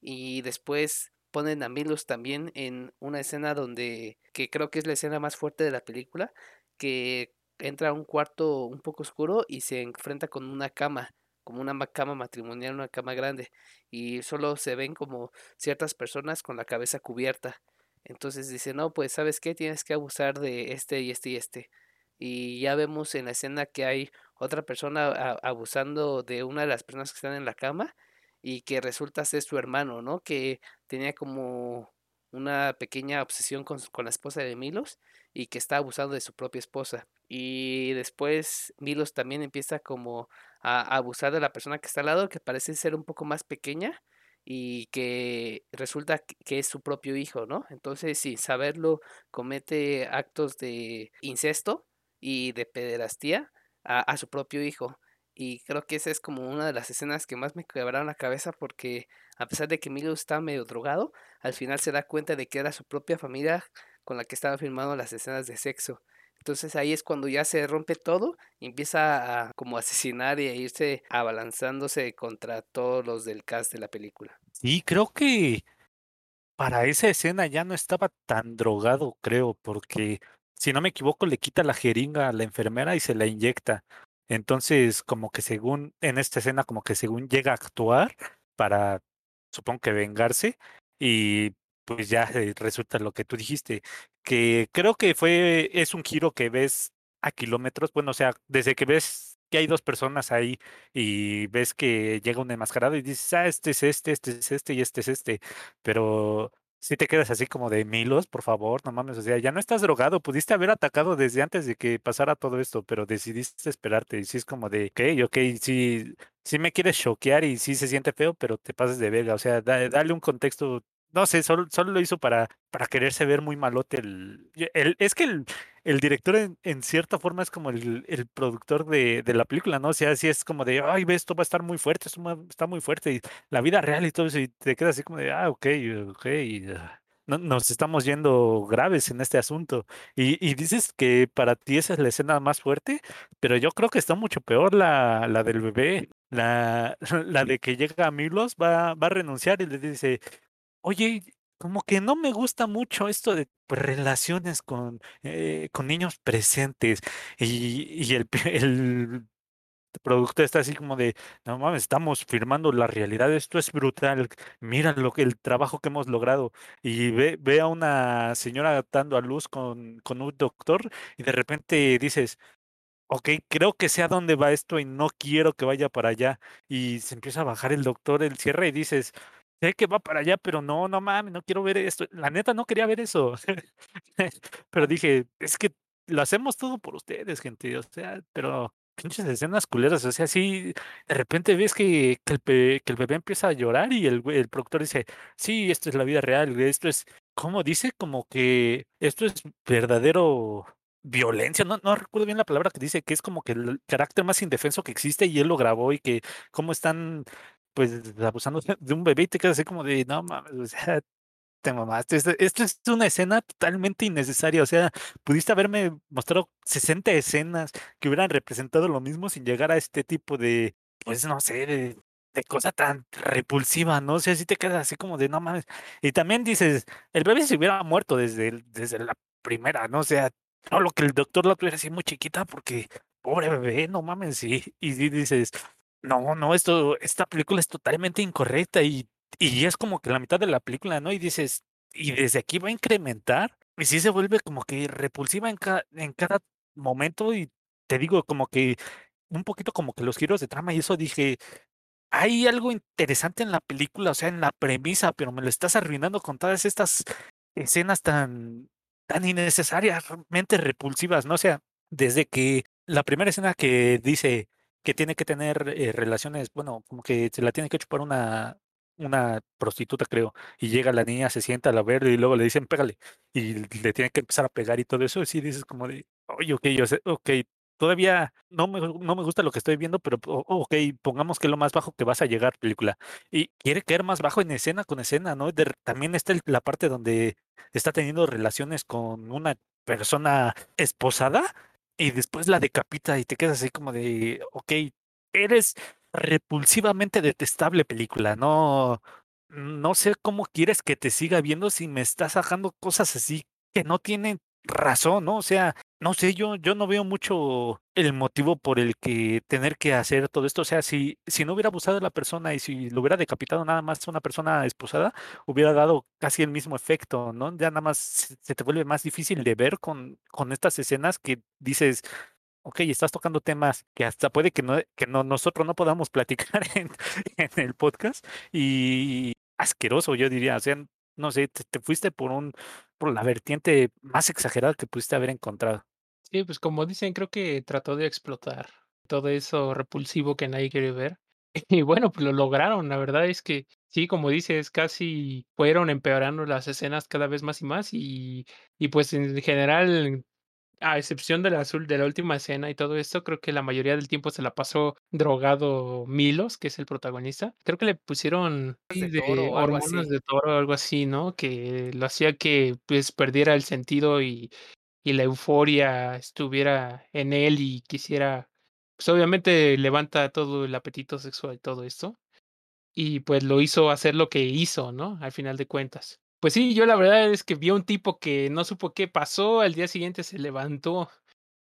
y después ponen a Milos también en una escena donde, que creo que es la escena más fuerte de la película, que entra a un cuarto un poco oscuro y se enfrenta con una cama, como una cama matrimonial, una cama grande, y solo se ven como ciertas personas con la cabeza cubierta. Entonces dice, no, pues sabes qué, tienes que abusar de este y este y este. Y ya vemos en la escena que hay otra persona abusando de una de las personas que están en la cama y que resulta ser su hermano, ¿no? Que tenía como una pequeña obsesión con, con, la esposa de Milos y que está abusando de su propia esposa. Y después Milos también empieza como a, abusar de la persona que está al lado, que parece ser un poco más pequeña y que resulta que es su propio hijo, ¿no? Entonces, sin saberlo, comete actos de incesto y de pederastía a, a su propio hijo. Y creo que esa es como una de las escenas que más me quebraron la cabeza porque a pesar de que Milo está medio drogado, al final se da cuenta de que era su propia familia con la que estaba filmando las escenas de sexo. Entonces ahí es cuando ya se rompe todo y empieza a como asesinar y a irse abalanzándose contra todos los del cast de la película. Sí, creo que para esa escena ya no estaba tan drogado, creo, porque si no me equivoco le quita la jeringa a la enfermera y se la inyecta. Entonces, como que según, en esta escena, como que según llega a actuar para, supongo que vengarse, y pues ya eh, resulta lo que tú dijiste, que creo que fue, es un giro que ves a kilómetros, bueno, o sea, desde que ves que hay dos personas ahí y ves que llega un enmascarado y dices, ah, este es este, este es este y este es este, pero si te quedas así como de Milos, por favor, no mames, o sea, ya no estás drogado, pudiste haber atacado desde antes de que pasara todo esto, pero decidiste esperarte y sí es como de, ok, ok, sí, sí me quieres choquear y sí se siente feo, pero te pases de verga, o sea, dale un contexto no sé, solo, solo lo hizo para, para quererse ver muy malote. El, el es que el, el director en, cierta forma es como el, el productor de, de, la película, ¿no? O sea, así es como de, ay, ve, esto va a estar muy fuerte, esto está muy fuerte, y la vida real y todo eso, y te quedas así como de, ah, ok, ok, ah, no, nos estamos yendo graves en este asunto. Y, y, dices que para ti esa es la escena más fuerte, pero yo creo que está mucho peor la, la del bebé. La, la de que llega a Milos, va, va a renunciar y le dice, Oye, como que no me gusta mucho esto de pues, relaciones con, eh, con niños presentes y, y el, el producto está así como de, no mames, estamos firmando la realidad, esto es brutal, mira lo que el trabajo que hemos logrado y ve, ve a una señora dando a luz con, con un doctor y de repente dices, ok, creo que sé a dónde va esto y no quiero que vaya para allá y se empieza a bajar el doctor el cierre y dices, sé que va para allá, pero no, no mames, no quiero ver esto. La neta no quería ver eso. pero dije, es que lo hacemos todo por ustedes, gente. O sea, pero pinches escenas culeras. O sea, sí, de repente ves que, que, el, que el bebé empieza a llorar y el, el productor dice, sí, esto es la vida real, esto es, ¿cómo dice? Como que esto es verdadero violencia, no, no recuerdo bien la palabra que dice, que es como que el carácter más indefenso que existe y él lo grabó y que cómo están pues abusando de un bebé y te quedas así como de, no mames, o sea, te mamaste. Esto, esto es una escena totalmente innecesaria. O sea, pudiste haberme mostrado 60 escenas que hubieran representado lo mismo sin llegar a este tipo de, pues no sé, de, de cosa tan repulsiva, ¿no? O sea, si te quedas así como de, no mames. Y también dices, el bebé se hubiera muerto desde, el- desde la primera, ¿no? O sea, no lo que el doctor la tuviera así muy chiquita porque, pobre bebé, no mames. Y, y sí dices, no, no, esto, esta película es totalmente incorrecta y, y es como que la mitad de la película, ¿no? Y dices, y desde aquí va a incrementar, y sí se vuelve como que repulsiva en, ca- en cada momento y te digo como que un poquito como que los giros de trama y eso dije, hay algo interesante en la película, o sea, en la premisa, pero me lo estás arruinando con todas estas escenas tan, tan innecesariamente repulsivas, ¿no? O sea, desde que la primera escena que dice que tiene que tener eh, relaciones, bueno, como que se la tiene que chupar una, una prostituta, creo, y llega la niña, se sienta a la verde y luego le dicen, pégale, y le tiene que empezar a pegar y todo eso, y sí dices como de, oye, ok, yo sé, ok, todavía no me, no me gusta lo que estoy viendo, pero ok, pongamos que lo más bajo que vas a llegar, película. Y quiere caer más bajo en escena con escena, ¿no? También está la parte donde está teniendo relaciones con una persona esposada y después la decapita y te quedas así como de, ok, eres repulsivamente detestable película, no, no sé cómo quieres que te siga viendo si me estás sacando cosas así que no tienen razón, ¿no? O sea, no sé, yo, yo no veo mucho el motivo por el que tener que hacer todo esto. O sea, si, si no hubiera abusado de la persona y si lo hubiera decapitado nada más una persona esposada, hubiera dado casi el mismo efecto, ¿no? Ya nada más se te vuelve más difícil de ver con, con estas escenas que dices, ok, estás tocando temas que hasta puede que no, que no, nosotros no podamos platicar en, en el podcast y asqueroso, yo diría. O sea, no sé, te, te fuiste por un, por la vertiente más exagerada que pudiste haber encontrado. Sí, pues como dicen, creo que trató de explotar todo eso repulsivo que nadie quiere ver. Y bueno, pues lo lograron. La verdad es que sí, como dices, casi fueron empeorando las escenas cada vez más y más. Y, y pues en general, a excepción del azul de la última escena y todo esto, creo que la mayoría del tiempo se la pasó drogado Milos, que es el protagonista. Creo que le pusieron De de toro hormonas así. de toro o algo así, ¿no? Que lo hacía que pues perdiera el sentido y y la euforia estuviera en él y quisiera, pues obviamente levanta todo el apetito sexual y todo esto, y pues lo hizo hacer lo que hizo, ¿no? Al final de cuentas. Pues sí, yo la verdad es que vi a un tipo que no supo qué pasó, al día siguiente se levantó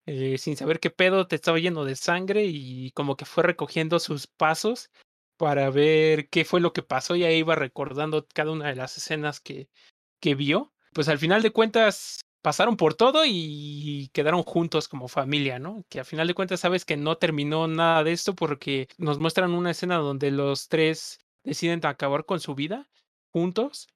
eh, sin saber qué pedo, te estaba lleno de sangre y como que fue recogiendo sus pasos para ver qué fue lo que pasó y ahí iba recordando cada una de las escenas que, que vio. Pues al final de cuentas pasaron por todo y quedaron juntos como familia, ¿no? Que al final de cuentas sabes que no terminó nada de esto porque nos muestran una escena donde los tres deciden acabar con su vida juntos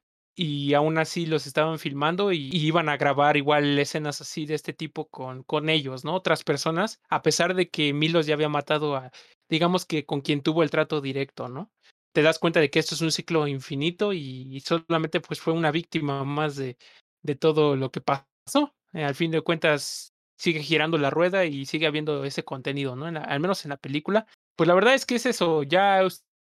y aún así los estaban filmando y, y iban a grabar igual escenas así de este tipo con, con ellos, ¿no? Otras personas, a pesar de que Milos ya había matado a, digamos que con quien tuvo el trato directo, ¿no? Te das cuenta de que esto es un ciclo infinito y, solamente pues fue una víctima más de, de todo lo que pasó. Eh, al fin de cuentas sigue girando la rueda y sigue habiendo ese contenido, ¿no? La- al menos en la película. Pues la verdad es que es eso, ya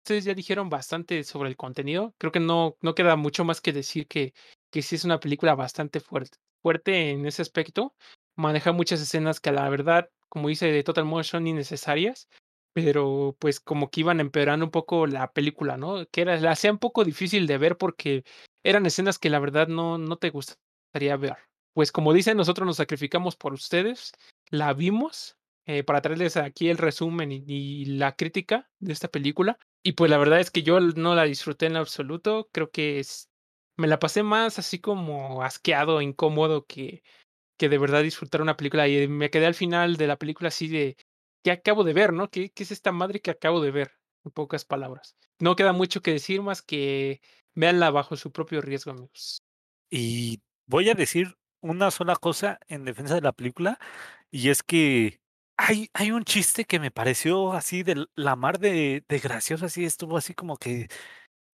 ustedes ya dijeron bastante sobre el contenido. Creo que no, no queda mucho más que decir que, que sí es una película bastante fuerte, fuerte en ese aspecto. Maneja muchas escenas que la verdad, como dice de Total Motion, innecesarias, pero pues como que iban empeorando un poco la película, ¿no? Que la hacía un poco difícil de ver porque eran escenas que la verdad no, no te gustaría ver. Pues como dicen, nosotros nos sacrificamos por ustedes, la vimos eh, para traerles aquí el resumen y, la crítica de esta película. Y pues la verdad es que yo no la disfruté en absoluto. Creo que es, me la pasé más así como asqueado, incómodo que, que de verdad disfrutar una película. Y me quedé al final de la película así de, ¿qué acabo de ver, no? ¿Qué, qué es esta madre que acabo de ver? En pocas palabras. No queda mucho que decir más que véanla bajo su propio riesgo, amigos. Y voy a decir una sola cosa en defensa de la película, y es que hay, hay un chiste que me pareció así de la mar de, gracioso, así estuvo así como que,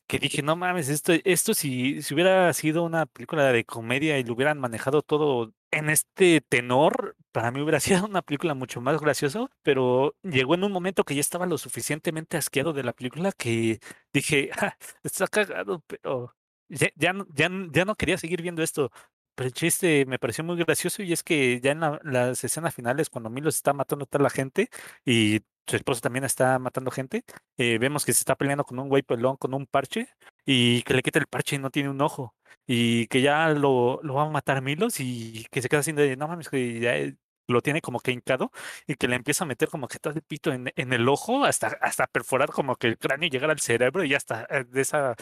que dije, no mames, esto, esto si, si hubiera sido una película de comedia y lo hubieran manejado todo en este tenor, para mí hubiera sido una película mucho más graciosa, pero llegó en un momento que ya estaba lo suficientemente asqueado de la película que dije, "Ah, está cagado, pero ya, ya, ya, ya no quería seguir viendo esto. El chiste me pareció muy gracioso y es que ya en la- las escenas finales, cuando Milo se está matando a toda la gente y su esposa también está matando gente, eh, vemos que se está peleando con un güey pelón con un parche y que le quita el parche y no tiene un ojo y que ya lo, lo va a matar Milos y que se queda haciendo de, no mames, que ya eh, lo tiene como que hincado y que le empieza a meter como que todo el pito en, en el ojo hasta, hasta perforar como que el cráneo y llegar al cerebro y hasta eh, de esa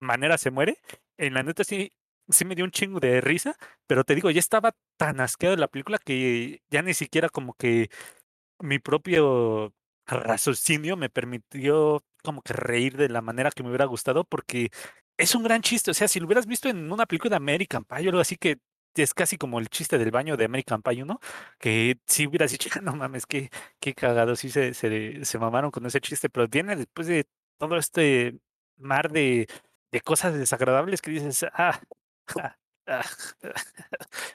manera se muere. En la neta sí, sí me dio un chingo de risa, pero te digo, ya estaba tan asqueado de la película que ya ni siquiera como que mi propio raciocinio me permitió como que reír de la manera que me hubiera gustado porque es un gran chiste. O sea, si lo hubieras visto en una película de American Pie o algo así que es casi como el chiste del baño de American Pie, ¿no? Que si hubieras dicho, no mames, qué, qué cagado, sí se, se, se mamaron con ese chiste, pero viene después de todo este mar de, de cosas desagradables que dices, ah,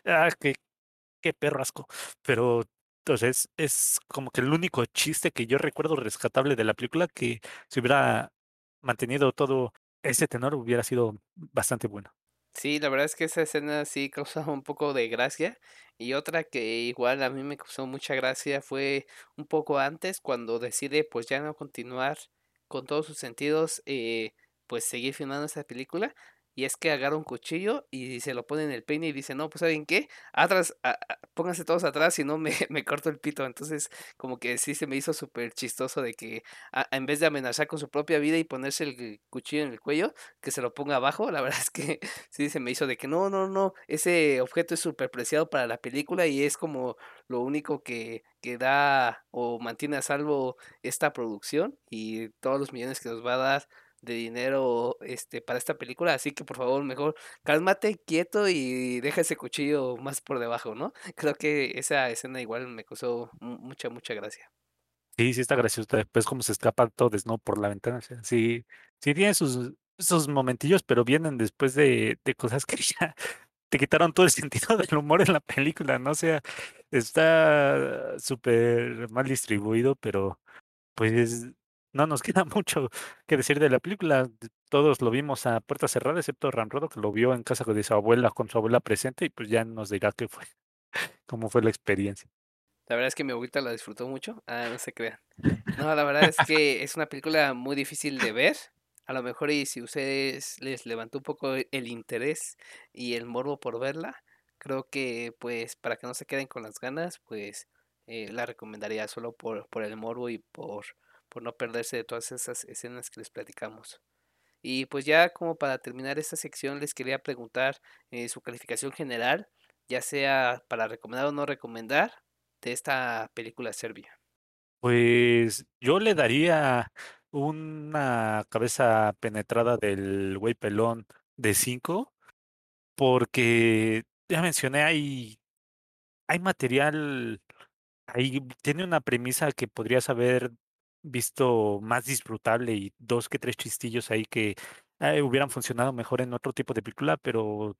ah, qué, perro asco. Pero entonces es como que el único chiste que yo recuerdo rescatable de la película que si hubiera mantenido todo ese tenor hubiera sido bastante bueno. Sí, la verdad es que esa escena sí causa un poco de gracia. Y otra que igual a mí me causó mucha gracia fue un poco antes cuando decide pues ya no continuar con todos sus sentidos, eh, pues seguir filmando esa película. Y es que agarra un cuchillo y se lo pone en el peine y dice, no, pues ¿saben qué? Atrás, a- pónganse todos atrás si no me, me corto el pito. Entonces como que sí se me hizo súper chistoso de que en vez de amenazar con su propia vida y ponerse el cuchillo en el cuello, que se lo ponga abajo. La verdad es que sí se me hizo de que no, no, no, ese objeto es súper preciado para la película y es como lo único que, que da o mantiene a salvo esta producción y todos los millones que nos va a dar de dinero este para esta película, así que por favor mejor cálmate, quieto y deja ese cuchillo más por debajo, ¿no? Creo que esa escena igual me causó mu- mucha, mucha gracia. Sí, sí está gracioso. Después como se escapa todo desnudo por la ventana. sí, sí tiene sus, sus momentillos, pero vienen después de, de cosas que ya te quitaron todo el sentido del humor en la película, ¿no? O sea, está súper mal distribuido, pero pues no nos queda mucho que decir de la película. Todos lo vimos a puerta cerrada, excepto Ramrodo, que lo vio en casa de su abuela, con su abuela presente, y pues ya nos dirá qué fue, cómo fue la experiencia. La verdad es que mi abuelita la disfrutó mucho. Ah, no se crean. No, la verdad es que es una película muy difícil de ver. A lo mejor y si ustedes les levantó un poco e- el interés y el morbo por verla, creo que pues para que no se queden con las ganas, pues eh, la recomendaría solo por, por el morbo y por, por no perderse de todas esas escenas que les platicamos. Y pues ya como para terminar esta sección les quería preguntar eh, su calificación general, ya sea para recomendar o no recomendar, de esta película serbia. Pues yo le daría una cabeza penetrada del güey pelón de 5, porque ya mencioné, hay, hay material, ahí tiene una premisa que podrías haber visto más disfrutable y dos que tres chistillos ahí que eh, hubieran funcionado mejor en otro tipo de película, pero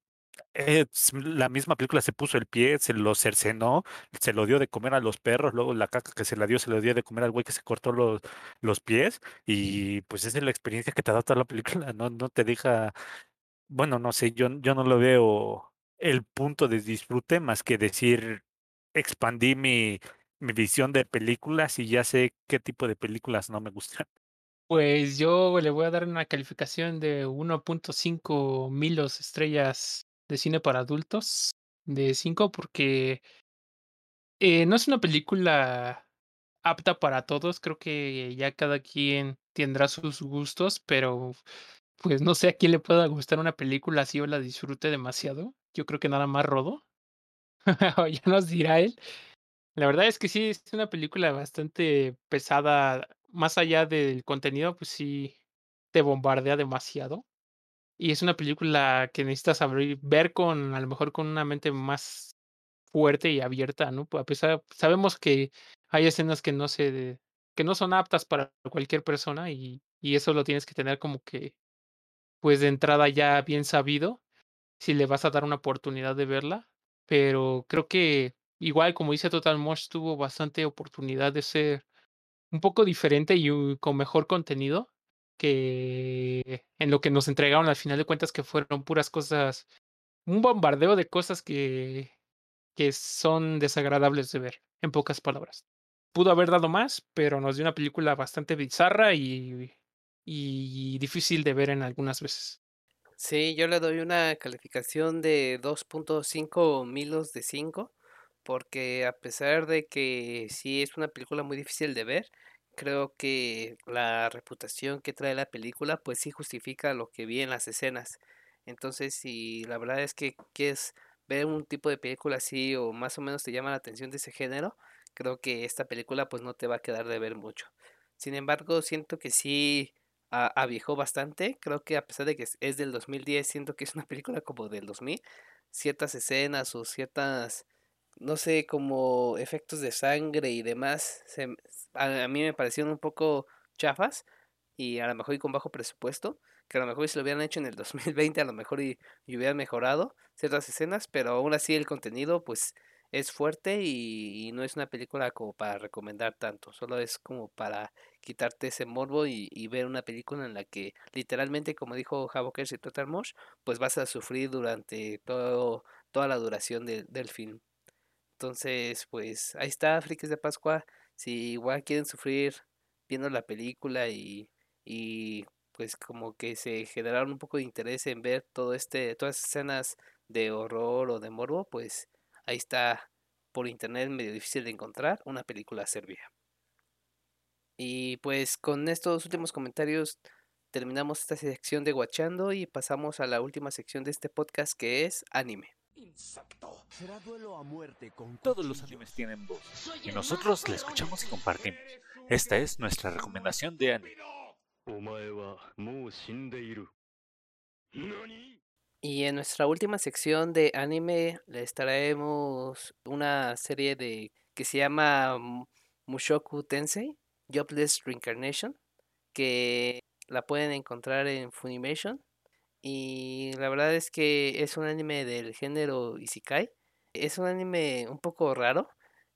eh, la misma película se puso el pie, se lo cercenó, se lo dio de comer a los perros, luego la caca que se la dio se lo dio de comer al güey que se cortó los, los pies y pues esa es la experiencia que te da toda la película, no, no te deja, bueno, no sé, yo, yo no lo veo el punto de disfrute más que decir, expandí mi, mi visión de películas y ya sé qué tipo de películas no me gustan. Pues yo le voy a dar una calificación de 1.5 milos estrellas de cine para adultos de 5 porque eh, no es una película apta para todos. Creo que ya cada quien tendrá sus gustos, pero pues no sé a quién le pueda gustar una película así o la disfrute demasiado. Yo creo que nada más Rodo. ya nos dirá él. La verdad es que sí, es una película bastante pesada. Más allá del contenido, pues sí te bombardea demasiado. Y es una película que necesitas abrir, ver con, a lo mejor con una mente más fuerte y abierta, ¿no? A pesar, sabemos que hay escenas que no se, que no son aptas para cualquier persona y, y eso lo tienes que tener como que, pues de entrada ya bien sabido, si le vas a dar una oportunidad de verla. Pero creo que igual, como dice Total Mosh, tuvo bastante oportunidad de ser un poco diferente y con mejor contenido que en lo que nos entregaron al final de cuentas que fueron puras cosas, un bombardeo de cosas que, que son desagradables de ver, en pocas palabras. Pudo haber dado más, pero nos dio una película bastante bizarra y, y difícil de ver en algunas veces. Sí, yo le doy una calificación de 2.5 milos de 5, porque a pesar de que sí es una película muy difícil de ver, creo que la reputación que trae la película pues sí justifica lo que vi en las escenas. Entonces, si la verdad es que quieres ver un tipo de película así o más o menos te llama la atención de ese género, creo que esta película pues no te va a quedar de ver mucho. Sin embargo, siento que sí aviejó bastante. Creo que a pesar de que es del 2010, siento que es una película como del 2000. Ciertas escenas o ciertas, no sé, como efectos de sangre y demás, se a, a mí me parecieron un poco chafas y a lo mejor y con bajo presupuesto, que a lo mejor si lo hubieran hecho en el 2020, a lo mejor y, y hubieran mejorado ciertas escenas, pero aún así el contenido pues es fuerte y, y no es una película como para recomendar tanto, solo es como para quitarte ese morbo y, y ver una película en la que literalmente, como dijo Havokers y Total Mosh, pues vas a sufrir durante todo, toda la duración de- del film. Entonces, pues ahí está, Frikis de Pascua. Si igual quieren sufrir viendo la película y, y pues como que se generaron un poco de interés en ver todo este, todas esas escenas de horror o de morbo, pues ahí está por internet medio difícil de encontrar una película serbia. Y pues con estos últimos comentarios terminamos esta sección de Guachando y pasamos a la última sección de este podcast que es anime. Será duelo a muerte con Todos los animes tienen voz y nosotros la escuchamos y compartimos. Esta es nuestra recomendación de anime. Y en nuestra última sección de anime les traemos una serie de que se llama Mushoku Tensei Jobless Reincarnation que la pueden encontrar en Funimation. Y la verdad es que es un anime del género Isekai. Es un anime un poco raro.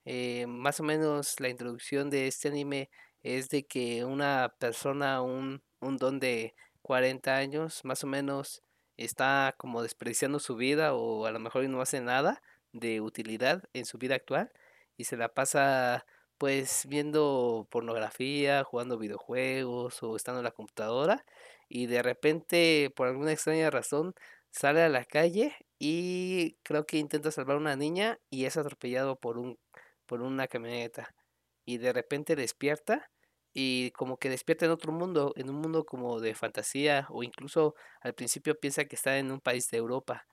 eh, más o menos la introducción de este anime es de que una persona, un, un don de 40 años, más o menos, está como desperdiciando su vida o a lo mejor no hace nada de utilidad en su vida actual y se la pasa pues viendo pornografía, jugando videojuegos o estando en la computadora y de repente por alguna extraña razón sale a la calle y creo que intenta salvar a una niña y es atropellado por un por una camioneta y de repente despierta y como que despierta en otro mundo, en un mundo como de fantasía o incluso al principio piensa que está en un país de Europa.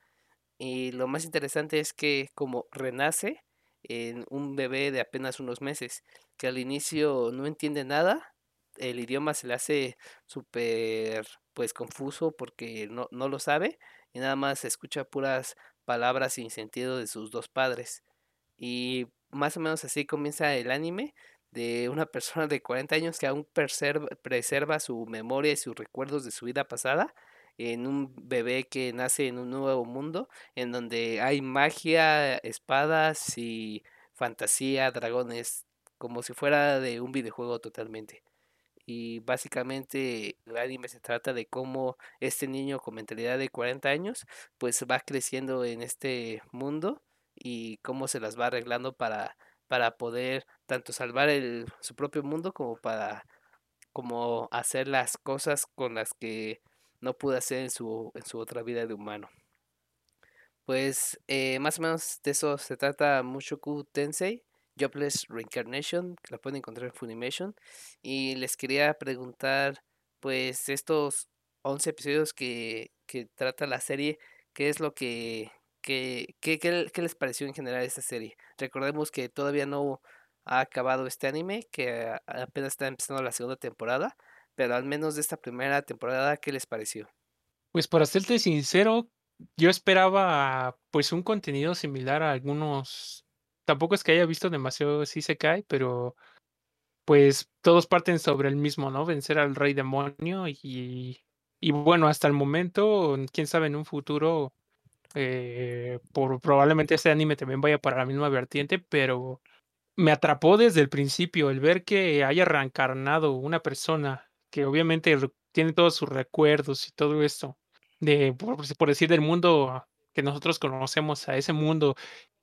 Y lo más interesante es que como renace en un bebé de apenas unos meses, que al inicio no entiende nada, el idioma se le hace súper pues confuso porque no, no lo sabe y nada más escucha puras palabras sin sentido de sus dos padres. Y más o menos así comienza el anime de una persona de 40 años que aún preserva, preserva su memoria y sus recuerdos de su vida pasada en un bebé que nace en un nuevo mundo en donde hay magia, espadas y fantasía, dragones, como si fuera de un videojuego totalmente. Y básicamente el anime se trata de cómo este niño con mentalidad de 40 años pues va creciendo en este mundo y cómo se las va arreglando para, para poder tanto salvar el, su propio mundo como para como hacer las cosas con las que no pudo hacer en su, en su otra vida de humano. Pues eh, más o menos de eso se trata Mushoku Tensei, Jobless Reincarnation, que la pueden encontrar en Funimation. Y les quería preguntar, pues estos 11 episodios que, que trata la serie, ¿qué es lo que, que, que- qué les pareció en general esta serie? Recordemos que todavía no ha acabado este anime, que apenas está empezando la segunda temporada, pero al menos de esta primera temporada, ¿qué les pareció? Pues para serte sincero, yo esperaba pues un contenido similar a algunos. Tampoco es que haya visto demasiado si se cae, pero pues todos parten sobre el mismo, ¿no? Vencer al rey demonio y, y bueno, hasta el momento, quién sabe en un futuro eh, por probablemente este anime también vaya para la misma vertiente, pero me atrapó desde el principio el ver que haya reencarnado una persona que obviamente tiene todos sus recuerdos y todo esto, de, por decir, del mundo que nosotros conocemos, a ese mundo,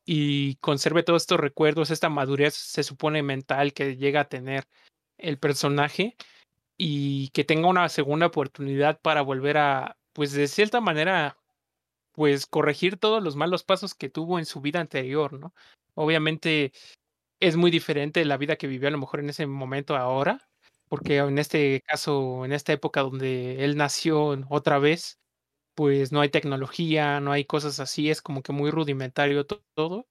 y conserve todos estos recuerdos, esta madurez se supone mental que llega a tener el personaje y que tenga una segunda oportunidad para volver a, pues de cierta manera, pues corregir todos los malos pasos que tuvo en su vida anterior, ¿no? Obviamente es muy diferente la vida que vivió a lo mejor en ese momento ahora, porque en este caso, en esta época donde él nació otra vez, pues no hay tecnología, no hay cosas así, es como que muy rudimentario to- todo.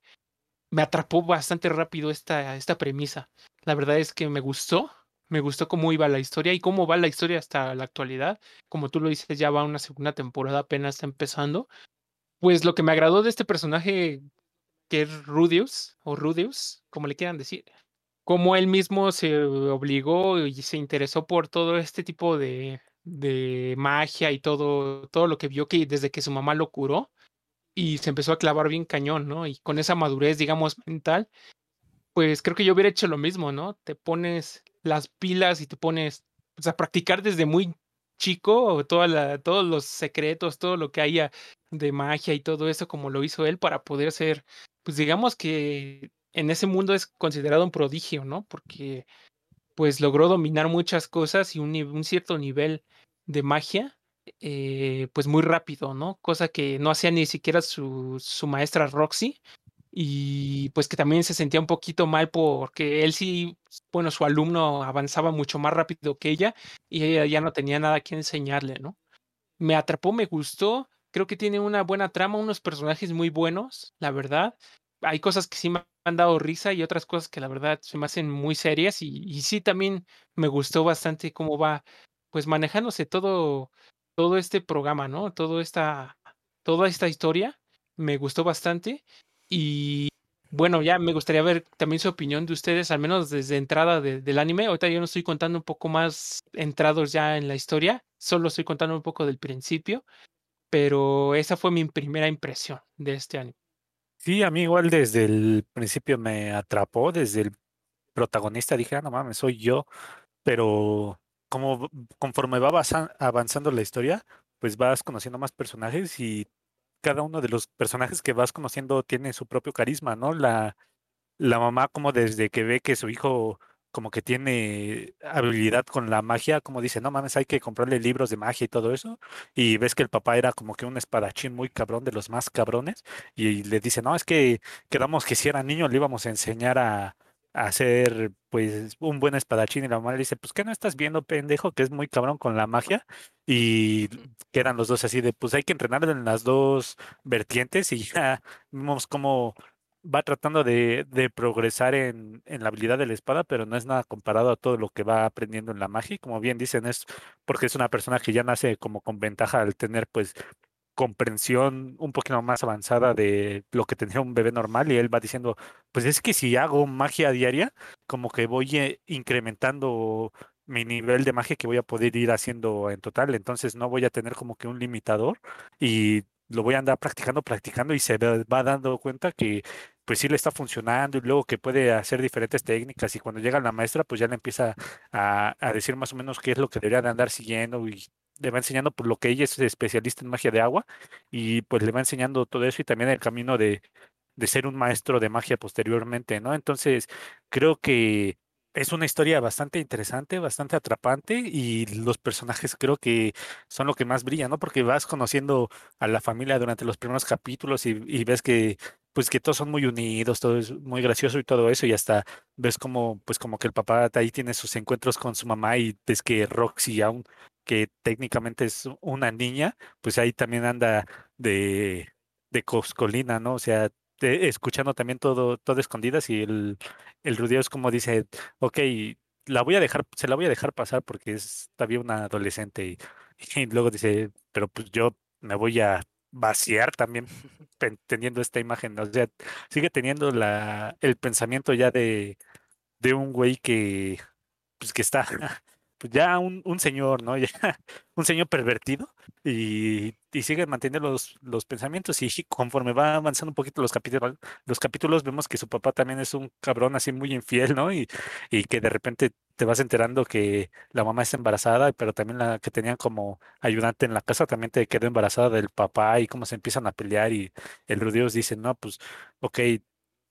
Me atrapó bastante rápido esta, esta premisa. La verdad es que me gustó, me gustó cómo iba la historia y cómo va la historia hasta la actualidad. Como tú lo dices, ya va una segunda temporada, apenas está empezando. Pues lo que me agradó de este personaje que es Rudius, o Rudius, como le quieran decir, cómo él mismo se obligó y se interesó por todo este tipo de, de magia y todo, todo lo que vio que desde que su mamá lo curó y se empezó a clavar bien cañón, ¿no? Y con esa madurez, digamos, mental, pues creo que yo hubiera hecho lo mismo, ¿no? Te pones las pilas y te pones pues, a practicar desde muy chico toda la, todos los secretos, todo lo que haya de magia y todo eso, como lo hizo él, para poder ser, pues digamos que en ese mundo es considerado un prodigio, ¿no? Porque pues logró dominar muchas cosas y un, cierto nivel de magia, eh, pues muy rápido, ¿no? Cosa que no hacía ni siquiera su, su maestra Roxy y pues que también se sentía un poquito mal porque él sí, bueno, su alumno avanzaba mucho más rápido que ella y ella ya no tenía nada que enseñarle, ¿no? Me atrapó, me gustó, creo que tiene una buena trama, unos personajes muy buenos, la verdad. Hay cosas que sí me han dado risa y otras cosas que la verdad se me hacen muy serias y, sí también me gustó bastante cómo va pues manejándose todo, todo este programa, ¿no? Todo esta, toda esta historia me gustó bastante y bueno, ya me gustaría ver también su opinión de ustedes, al menos desde entrada de- del anime. Ahorita yo no estoy contando un poco más entrados ya en la historia, solo estoy contando un poco del principio, pero esa fue mi primera impresión de este anime. Sí, a mí igual desde el principio me atrapó, desde el protagonista dije, ah, no mames, soy yo, pero como conforme va avanza- avanzando la historia, pues vas conociendo más personajes y cada uno de los personajes que vas conociendo tiene su propio carisma, ¿no? La, la mamá como desde que ve que su hijo como que tiene habilidad con la magia, como dice, no mames, hay que comprarle libros de magia y todo eso, y ves que el papá era como que un espadachín muy cabrón, de los más cabrones, y le dice, no, es que quedamos que si era niño le íbamos a enseñar a, ser pues un buen espadachín, y la mamá le dice, pues ¿qué no estás viendo, pendejo, que es muy cabrón con la magia? Y quedan los dos así de, pues hay que entrenar en las dos vertientes, y ya vemos cómo va tratando de, de progresar en, en la habilidad de la espada, pero no es nada comparado a todo lo que va aprendiendo en la magia. Como bien dicen, es porque es una persona que ya nace como con ventaja al tener pues comprensión un poquito más avanzada de lo que tendría un bebé normal y él va diciendo, pues es que si hago magia diaria, como que voy eh, incrementando mi nivel de magia que voy a poder ir haciendo en total, entonces no voy a tener como que un limitador y lo voy a andar practicando, practicando y se va dando cuenta que pues sí le está funcionando y luego que puede hacer diferentes técnicas y cuando llega la maestra pues ya le empieza a, a decir más o menos qué es lo que debería de andar siguiendo y le va enseñando por lo que ella es especialista en magia de agua y pues le va enseñando todo eso y también el camino de, de ser un maestro de magia posteriormente, ¿no? Entonces creo que es una historia bastante interesante, bastante atrapante y los personajes creo que son lo que más brilla, ¿no? Porque vas conociendo a la familia durante los primeros capítulos y, ves que pues que todos son muy unidos, todo es muy gracioso y todo eso y hasta ves como pues como que el papá ahí tiene sus encuentros con su mamá y ves que Roxy aún que técnicamente es una niña, pues ahí también anda de de coscolina, ¿no? O sea, te- escuchando también todo todo escondidas y el el Rudio es como dice, ok, la voy a dejar, se la voy a dejar pasar porque es todavía una adolescente y, luego dice, pero pues yo me voy a vaciar también teniendo esta imagen, o sea, sigue teniendo la, el pensamiento ya de, de un güey que, pues que está pues ya un, un señor, ¿no? Ya un señor pervertido y, y sigue manteniendo los, los pensamientos y conforme va avanzando un poquito los capítulos, los capítulos vemos que su papá también es un cabrón así muy infiel, ¿no? Y, y que de repente te vas enterando que la mamá está embarazada, pero también la que tenían como ayudante en la casa también te quedó embarazada del papá y cómo se empiezan a pelear y el Rudios dice, no, pues, ok,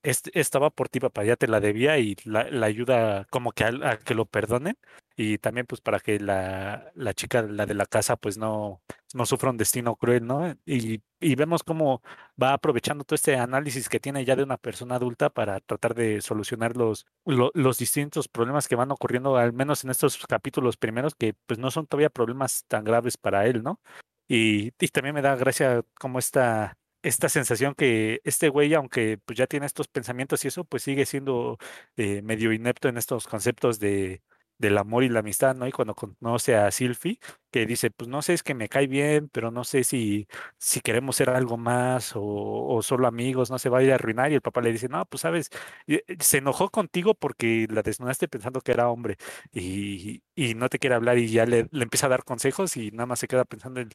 estaba por ti, papá, ya te la debía y la, ayuda como que a que lo perdonen y también pues para que la, la chica, la de la casa, pues no, no sufra un destino cruel, ¿no? Y, y vemos cómo va aprovechando todo este análisis que tiene ya de una persona adulta para tratar de solucionar los, lo- los distintos problemas que van ocurriendo, al menos en estos capítulos primeros, que pues no son todavía problemas tan graves para él, ¿no? Y, y también me da gracia como esta, esta sensación que este güey, aunque pues ya tiene estos pensamientos y eso, pues sigue siendo eh, medio inepto en estos conceptos de, del amor y la amistad, ¿no? Y cuando conoce a Sylvie, que dice, pues no sé, es que me cae bien, pero no sé si, si queremos ser algo más o, solo amigos, no se va a ir a arruinar. Y el papá le dice, no, pues sabes, eh, se enojó contigo porque la desnudaste pensando que era hombre y, y no te quiere hablar y ya le, le empieza a dar consejos y nada más se queda pensando en,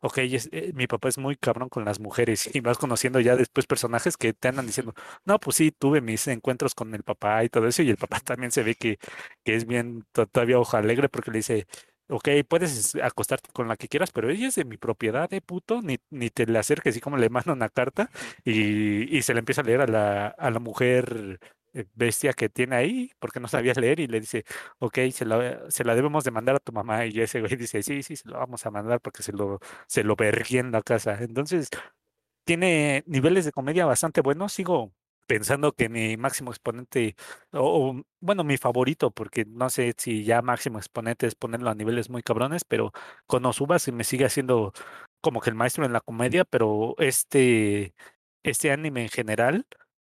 ok, eh, mi papá es muy cabrón con las mujeres y vas conociendo ya después personajes que te andan diciendo, no, pues sí, tuve mis encuentros con el papá y todo eso y el papá también se ve que, que es bien to- todavía ojo alegre porque le dice, ok, puedes acostarte con la que quieras, pero ella es de mi propiedad, eh, puto, ni, ni te le acerques y como le manda una carta y, y se le empieza a leer a la, a la mujer eh, bestia que tiene ahí porque no sabía leer y le dice, ok, se la, se la debemos de mandar a tu mamá y ese güey dice, sí, sí, se lo vamos a mandar porque se lo, se lo en la casa. Entonces, tiene niveles de comedia bastante buenos. Sigo pensando que mi máximo exponente, o, bueno, mi favorito, porque no sé si ya máximo exponente es ponerlo a niveles muy cabrones, pero con Osuba me sigue haciendo como que el maestro en la comedia, pero este, este anime en general,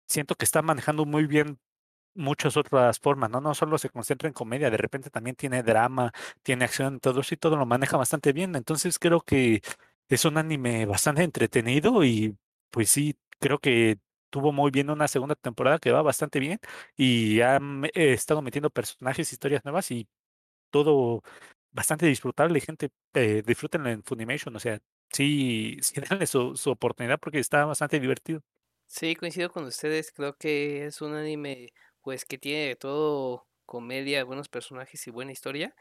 siento que está manejando muy bien muchas otras formas, ¿no? No solo se concentra en comedia, de repente también tiene drama, tiene acción, todo eso y todo lo maneja bastante bien. Entonces creo que es un anime bastante entretenido y pues sí, creo que tuvo muy bien una segunda temporada que va bastante bien y han eh, estado metiendo personajes, historias nuevas y todo bastante disfrutable, gente, eh, disfrútenlo en Funimation, o sea, sí, sí denle su, su oportunidad porque está bastante divertido. Sí, coincido con ustedes, creo que es un anime pues que tiene todo comedia, buenos personajes y buena historia,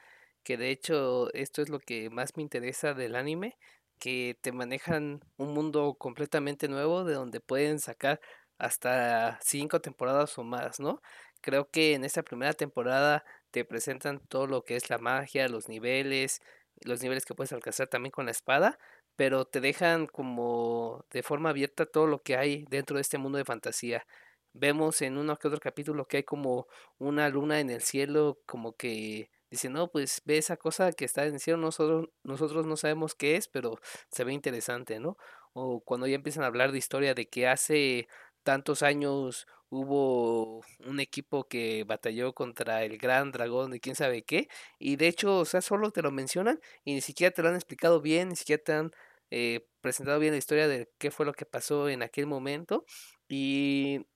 que de hecho esto es lo que más me interesa del anime, que te manejan un mundo completamente nuevo de donde pueden sacar hasta cinco temporadas o más, ¿no? Creo que en esta primera temporada te presentan todo lo que es la magia, los niveles, los niveles que puedes alcanzar también con la espada pero te dejan como de forma abierta todo lo que hay dentro de este mundo de fantasía. Vemos en uno que otro capítulo que hay como una luna en el cielo, como que dice, no, pues ve esa cosa que está en el cielo, nosotros, nosotros no sabemos qué es, pero se ve interesante, ¿no? O cuando ya empiezan a hablar de historia de que hace tantos años hubo un equipo que batalló contra el gran dragón de quién sabe qué, y de hecho, o sea, solo te lo mencionan y ni siquiera te lo han explicado bien, ni siquiera te han eh, presentado bien la historia de qué fue lo que pasó en aquel momento. Y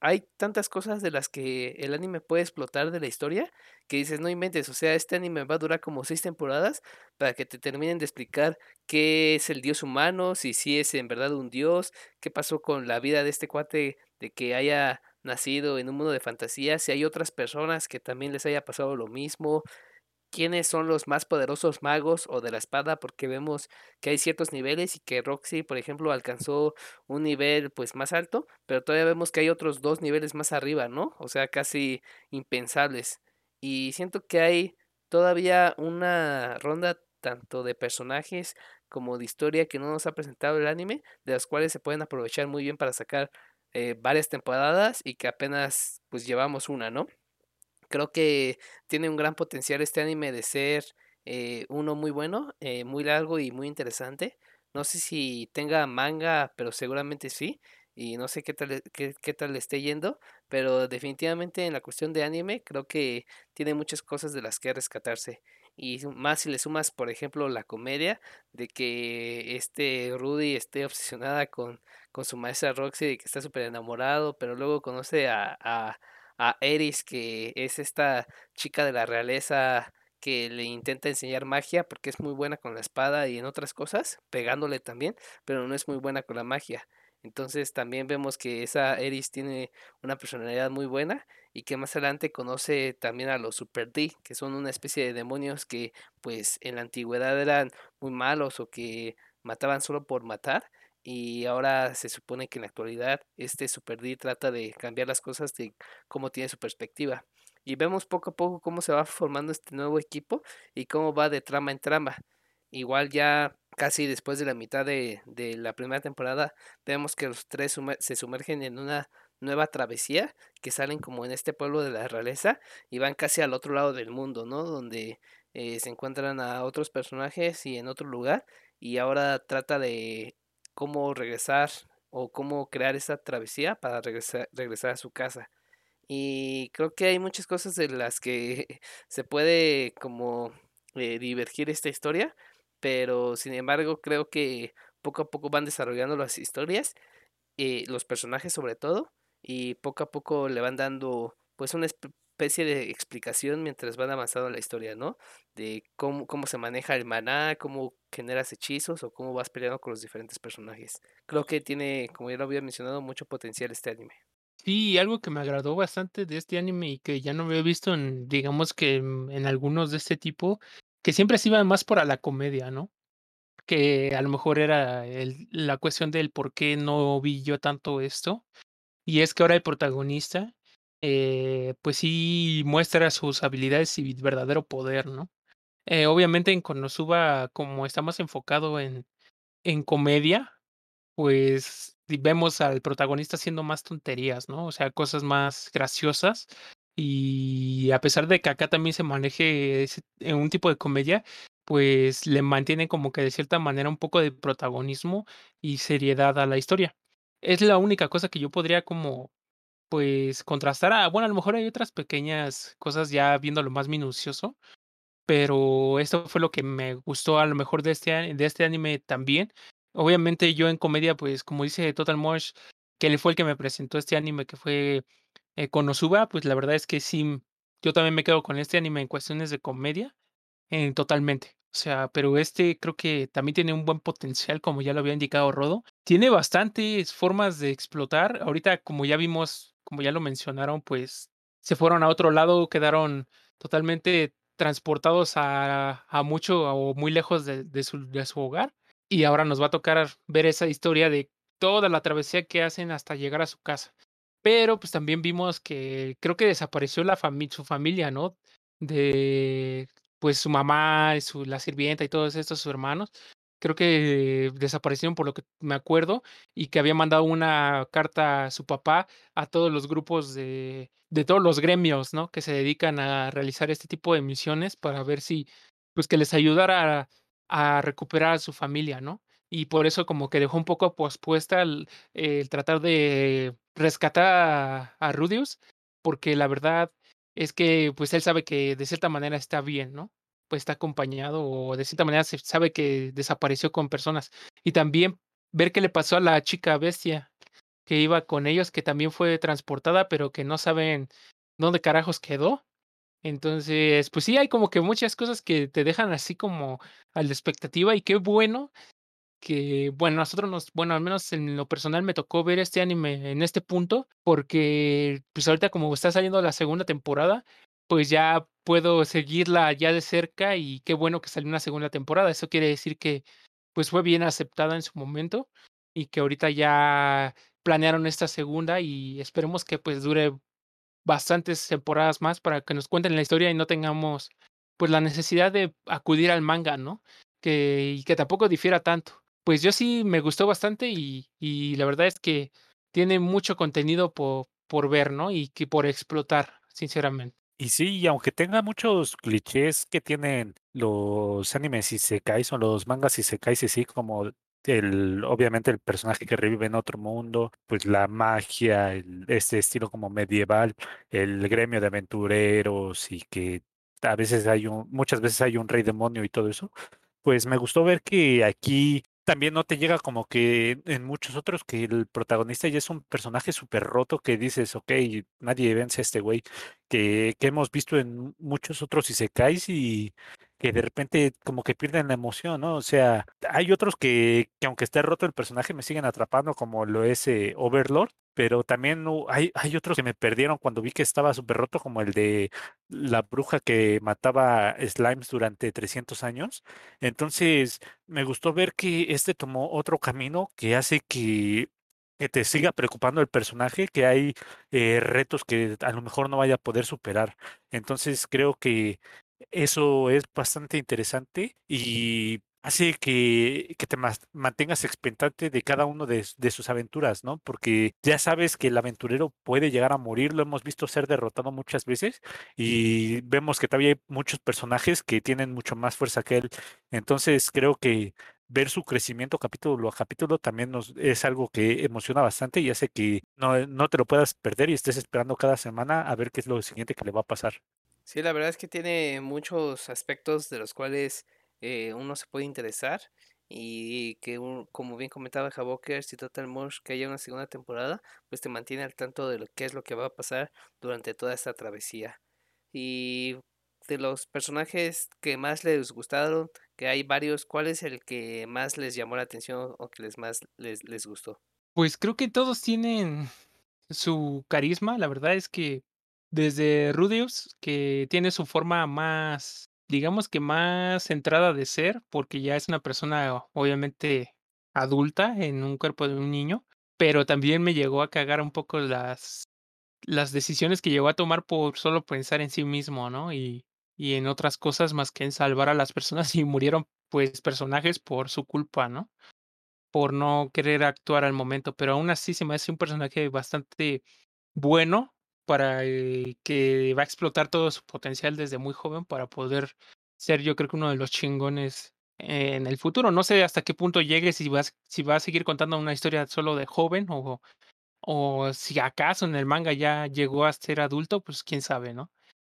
hay tantas cosas de las que el anime puede explotar de la historia que dices, no inventes, o sea, este anime va a durar como seis temporadas para que te terminen de explicar qué es el dios humano, si sí es en verdad un dios, qué pasó con la vida de este cuate de que haya nacido en un mundo de fantasía, si hay otras personas que también les haya pasado lo mismo, quiénes son los más poderosos magos o de la espada, porque vemos que hay ciertos niveles y que Roxy, por ejemplo, alcanzó un nivel pues más alto, pero todavía vemos que hay otros dos niveles más arriba, ¿no? O sea, casi impensables. Y siento que hay todavía una ronda tanto de personajes como de historia que no nos ha presentado el anime, de las cuales se pueden aprovechar muy bien para sacar eh, varias temporadas y que apenas pues llevamos una, ¿no? Creo que tiene un gran potencial este anime de ser eh, uno muy bueno, eh, muy largo y muy interesante. No sé si tenga manga, pero seguramente sí. Y no sé qué tal, le- qué, qué tal le esté yendo, pero definitivamente en la cuestión de anime creo que tiene muchas cosas de las que rescatarse. Y más si le sumas, por ejemplo, la comedia de que este Rudy esté obsesionada con, con su maestra Roxy, de que está súper enamorado, pero luego conoce a, a a Eris, que es esta chica de la realeza que le intenta enseñar magia porque es muy buena con la espada y en otras cosas, pegándole también, pero no es muy buena con la magia. Entonces también vemos que esa Eris tiene una personalidad muy buena y que más adelante conoce también a los Super D, que son una especie de demonios que pues en la antigüedad eran muy malos o que mataban solo por matar y ahora se supone que en la actualidad este Super D trata de cambiar las cosas de cómo tiene su perspectiva. Y vemos poco a poco cómo se va formando este nuevo equipo y cómo va de trama en trama. Igual ya casi después de la mitad de, de la primera temporada, vemos que los tres se sumergen en una nueva travesía, que salen como en este pueblo de la realeza y van casi al otro lado del mundo, ¿no? Donde eh, se encuentran a otros personajes y en otro lugar y ahora trata de cómo regresar o cómo crear esa travesía para regresar, regresar a su casa. Y creo que hay muchas cosas en las que se puede como eh, divergir esta historia, pero sin embargo creo que poco a poco van desarrollando las historias, eh, los personajes sobre todo, y poco a poco le van dando pues una especie de explicación mientras van avanzando la historia, ¿no? De cómo, cómo se maneja el maná, cómo generas hechizos o cómo vas peleando con los diferentes personajes. Creo que tiene, como ya lo había mencionado, mucho potencial este anime. Sí, algo que me agradó bastante de este anime y que ya no había visto en, digamos que en algunos de este tipo, que siempre se iban más para la comedia, ¿no? Que a lo mejor era la cuestión del por qué no vi yo tanto esto. Y es que ahora el protagonista, eh, pues sí muestra sus habilidades y verdadero poder, ¿no? Eh, obviamente en Konosuba, como está más enfocado en, en comedia, pues vemos al protagonista haciendo más tonterías, ¿no? O sea, cosas más graciosas. Y a pesar de que acá también se maneje en un tipo de comedia, pues le mantiene como que de cierta manera un poco de protagonismo y seriedad a la historia. Es la única cosa que yo podría como, pues, contrastar. A, bueno, a lo mejor hay otras pequeñas cosas ya viéndolo más minucioso, pero esto fue lo que me gustó a lo mejor de este, de este anime también. Obviamente yo en comedia, pues como dice Total Mosh, que él fue el que me presentó este anime que fue eh, Konosuba, pues la verdad es que sí, yo también me quedo con este anime en cuestiones de comedia, eh, totalmente. O sea, pero este creo que también tiene un buen potencial, como ya lo había indicado Rodo. Tiene bastantes formas de explotar. Ahorita, como ya vimos, como ya lo mencionaron, pues se fueron a otro lado, quedaron totalmente transportados a, a mucho o muy lejos de, de, su, de su hogar. Y ahora nos va a tocar ver esa historia de toda la travesía que hacen hasta llegar a su casa. Pero pues también vimos que creo que desapareció la familia, su familia, ¿no? De pues su mamá, su, la sirvienta y todos estos sus hermanos. Creo que desaparecieron por lo que me acuerdo y que había mandado una carta a su papá a todos los grupos de, de todos los gremios, ¿no? Que se dedican a realizar este tipo de misiones para ver si, pues que les ayudara a, a recuperar a su familia, ¿no? Y por eso como que dejó un poco pospuesta el, el tratar de rescatar a, a Rudius, porque la verdad es que pues él sabe que de cierta manera está bien, ¿no? Pues está acompañado o de cierta manera se sabe que desapareció con personas. Y también ver qué le pasó a la chica bestia que iba con ellos, que también fue transportada, pero que no saben dónde carajos quedó. Entonces, pues sí, hay como que muchas cosas que te dejan así como a la expectativa y qué bueno que, bueno, nosotros nos, bueno, al menos en lo personal me tocó ver este anime en este punto, porque pues ahorita como está saliendo la segunda temporada, pues ya puedo seguirla ya de cerca y qué bueno que salió una segunda temporada. Eso quiere decir que pues fue bien aceptada en su momento y que ahorita ya planearon esta segunda y esperemos que pues dure bastantes temporadas más para que nos cuenten la historia y no tengamos pues la necesidad de acudir al manga, ¿no? Que, y que tampoco difiera tanto pues yo sí me gustó bastante y, y la verdad es que tiene mucho contenido por, por ver, ¿no? Y que por explotar, sinceramente. Y sí, y aunque tenga muchos clichés que tienen los animes y se caes o los mangas y se caes así como el obviamente el personaje que revive en otro mundo, pues la magia, el, este estilo como medieval, el gremio de aventureros y que a veces hay un, muchas veces hay un rey demonio y todo eso, pues me gustó ver que aquí también no te llega como que en muchos otros que el protagonista ya es un personaje súper roto que dices, ok, nadie vence a este güey, que, que hemos visto en muchos otros isekais y que de repente como que pierden la emoción, ¿no? O sea, hay otros que, que aunque esté roto el personaje me siguen atrapando como lo es eh, Overlord, pero también hay, hay otros que me perdieron cuando vi que estaba súper roto, como el de la bruja que mataba slimes durante 300 años. Entonces, me gustó ver que este tomó otro camino que hace que, que te siga preocupando el personaje, que hay eh, retos que a lo mejor no vaya a poder superar. Entonces, creo que eso es bastante interesante y hace que, que te mantengas expectante de cada uno de sus aventuras, ¿no? Porque ya sabes que el aventurero puede llegar a morir, lo hemos visto ser derrotado muchas veces y vemos que todavía hay muchos personajes que tienen mucho más fuerza que él. Entonces creo que ver su crecimiento capítulo a capítulo también nos, es algo que emociona bastante y hace que no, no te lo puedas perder y estés esperando cada semana a ver qué es lo siguiente que le va a pasar. Sí, la verdad es que tiene muchos aspectos de los cuales eh, uno se puede interesar y que, como bien comentaba Havokers y Total Mush, que haya una segunda temporada, pues te mantiene al tanto de lo que es lo que va a pasar durante toda esta travesía. Y de los personajes que más les gustaron, que hay varios, ¿cuál es el que más les llamó la atención o que les más les, les gustó? Pues creo que todos tienen su carisma. La verdad es que desde Rudeus, que tiene su forma más, digamos que más centrada de ser, porque ya es una persona obviamente adulta en un cuerpo de un niño, pero también me llegó a cagar un poco las, las decisiones que llegó a tomar por solo pensar en sí mismo, ¿no? Y, y en otras cosas más que en salvar a las personas y murieron pues personajes por su culpa, ¿no? por no querer actuar al momento, pero aún así se me hace un personaje bastante bueno para que va a explotar todo su potencial desde muy joven para poder ser yo creo que uno de los chingones en el futuro. No sé hasta qué punto llegue, si vas, si va a seguir contando una historia solo de joven o, o si acaso en el manga ya llegó a ser adulto, pues quién sabe, ¿no?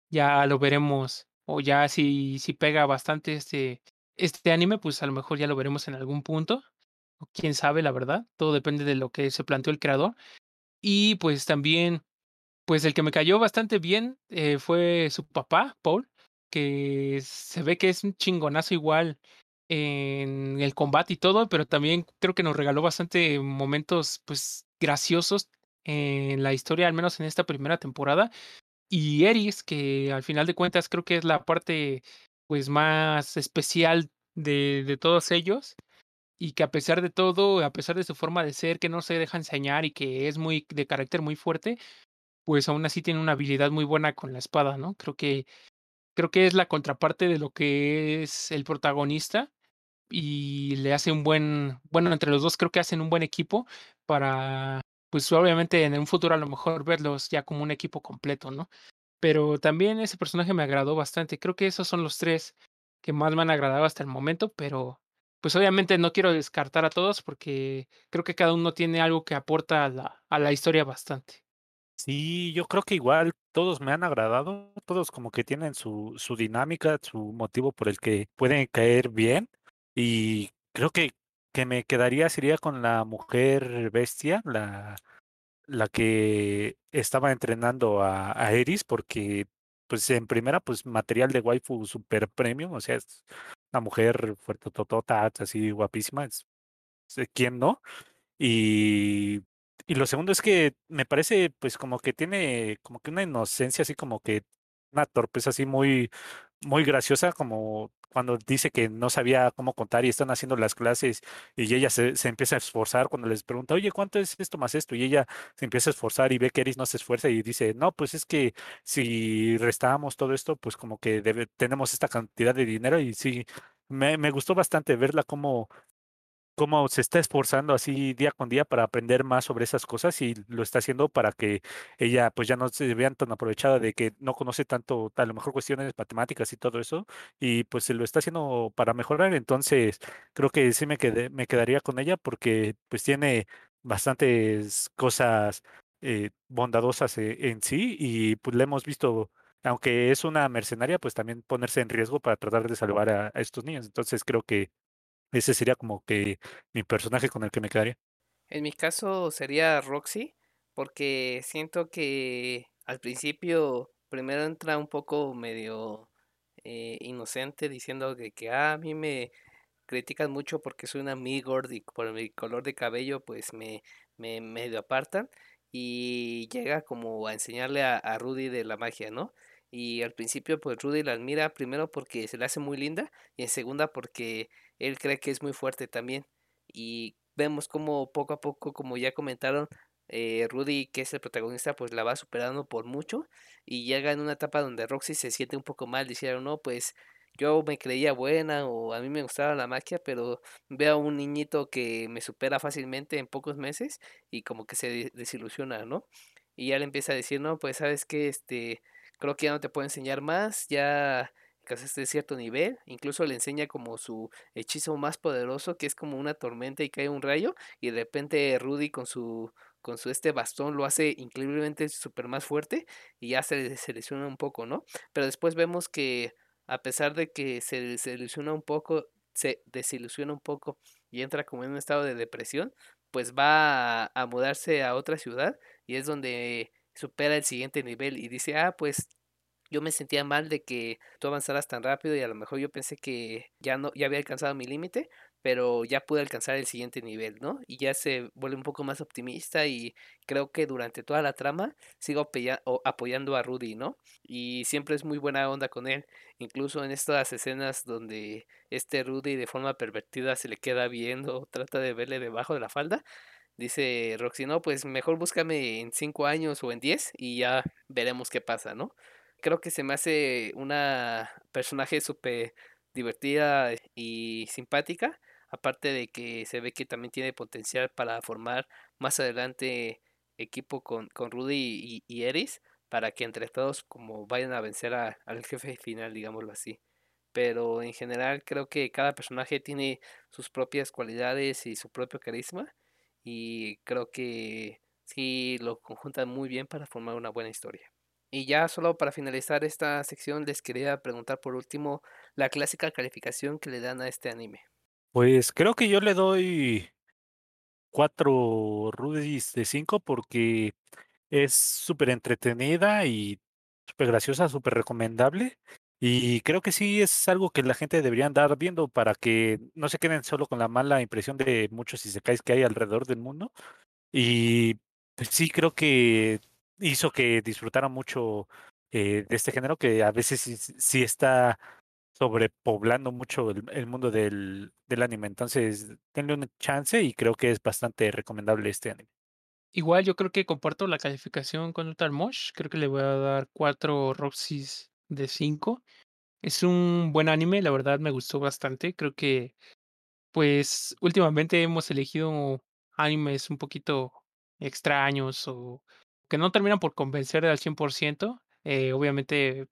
Ya lo veremos. O ya si, si pega bastante este, este anime, pues a lo mejor ya lo veremos en algún punto. Quién sabe, la verdad. Todo depende de lo que se planteó el creador. Y pues también, pues el que me cayó bastante bien eh, fue su papá, Paul, que se ve que es un chingonazo igual en el combate y todo, pero también creo que nos regaló bastante momentos pues graciosos en la historia, al menos en esta primera temporada. Y Eris, que al final de cuentas creo que es la parte pues más especial de, de todos ellos y que a pesar de todo, a pesar de su forma de ser, que no se deja enseñar y que es muy de carácter muy fuerte, pues aún así tiene una habilidad muy buena con la espada, ¿no? Creo que creo que es la contraparte de lo que es el protagonista y le hace un buen, bueno, entre los dos creo que hacen un buen equipo para pues obviamente en un futuro a lo mejor verlos ya como un equipo completo, ¿no? Pero también ese personaje me agradó bastante. Creo que esos son los tres que más me han agradado hasta el momento, pero pues obviamente no quiero descartar a todos porque creo que cada uno tiene algo que aporta a la, a la historia bastante. Sí, yo creo que igual todos me han agradado, todos como que tienen su, su dinámica, su motivo por el que pueden caer bien y creo que, que me quedaría sería con la mujer bestia, la, la que estaba entrenando a, a Eris porque pues en primera pues material de waifu super premium, o sea, es una mujer fuerte totota, así guapísima, es, es- ¿quién no? Y, y lo segundo es que me parece, pues, como que tiene como que una inocencia, así como que una torpeza así muy, muy graciosa, como cuando dice que no sabía cómo contar y están haciendo las clases y ella se, se empieza a esforzar cuando les pregunta, oye, ¿cuánto es esto más esto? Y ella se empieza a esforzar y ve que Eris no se esfuerza y dice, no, pues es que si restamos todo esto, pues como que debe, tenemos esta cantidad de dinero y sí, me, me gustó bastante verla como cómo se está esforzando así día con día para aprender más sobre esas cosas y lo está haciendo para que ella pues ya no se vean tan aprovechada de que no conoce tanto, a lo mejor cuestiones matemáticas y todo eso, y pues se lo está haciendo para mejorar. Entonces, creo que sí me quedé, me quedaría con ella porque pues tiene bastantes cosas eh, bondadosas eh, en sí y pues le hemos visto. Aunque es una mercenaria, pues también ponerse en riesgo para tratar de salvar a, a estos niños. Entonces creo que Ese sería como que mi personaje con el que me quedaría. En mi caso sería Roxy, porque siento que al principio primero entra un poco medio eh, inocente diciendo que, que "Ah, a mí me critican mucho porque soy una Migord y por mi color de cabello pues me, me medio apartan y llega como a enseñarle a, a Rudy de la magia, ¿no? Y al principio pues Rudy la admira primero porque se le hace muy linda y en segunda porque él cree que es muy fuerte también. Y vemos como poco a poco, como ya comentaron, eh, Rudy, que es el protagonista, pues la va superando por mucho y llega en una etapa donde Roxy se siente un poco mal, diciendo, no, pues yo me creía buena o a mí me gustaba la magia, pero veo a un niñito que me supera fácilmente en pocos meses y como que se de- desilusiona, ¿no? Y ya le empieza a decir, no, pues sabes que este, creo que ya no te puedo enseñar más, ya alcanzaste cierto nivel, incluso le enseña como su hechizo más poderoso, que es como una tormenta y cae un rayo, y de repente Rudy con su con su este bastón lo hace increíblemente súper más fuerte y ya se, se lesiona un poco, ¿no? Pero después vemos que a pesar de que se desilusiona un poco, se desilusiona un poco y entra como en un estado de depresión, pues va a, a mudarse a otra ciudad y es donde supera el siguiente nivel y dice, ah, pues yo me sentía mal de que tú avanzaras tan rápido y a lo mejor yo pensé que ya no, ya había alcanzado mi límite, pero ya pude alcanzar el siguiente nivel, ¿no? Y ya se vuelve un poco más optimista y creo que durante toda la trama sigo apoyando a Rudy, ¿no? Y siempre es muy buena onda con él, incluso en estas escenas donde este Rudy de forma pervertida se le queda viendo, trata de verle debajo de la falda. Dice Roxy, no, pues mejor búscame en cinco años o en diez y ya veremos qué pasa, ¿no? Creo que se me hace una personaje súper divertida y simpática, aparte de que se ve que también tiene potencial para formar más adelante equipo con, con Rudy y, Eris, para que entre todos como vayan a vencer a- al jefe final, digámoslo así. Pero en general creo que cada personaje tiene sus propias cualidades y su propio carisma, y creo que sí lo conjuntan muy bien para formar una buena historia. Y ya solo para finalizar esta sección les quería preguntar por último la clásica calificación que le dan a este anime. Pues creo que yo le doy cuatro Rudis de cinco porque es súper entretenida y súper graciosa, súper recomendable. Y creo que sí es algo que la gente debería andar viendo para que no se queden solo con la mala impresión de muchos isekais que hay alrededor del mundo. Y pues sí, creo que hizo que disfrutara mucho eh, de este género que a veces sí, está sobrepoblando mucho el, mundo del, del anime. Entonces, denle una chance y creo que es bastante recomendable este anime. Igual yo creo que comparto la calificación con Total Mosh. Creo que le voy a dar 4 Roxys de 5. Es un buen anime, la verdad me gustó bastante. Creo que, pues, últimamente hemos elegido animes un poquito extraños o que no terminan por convencer al 100%. Eh, obviamente,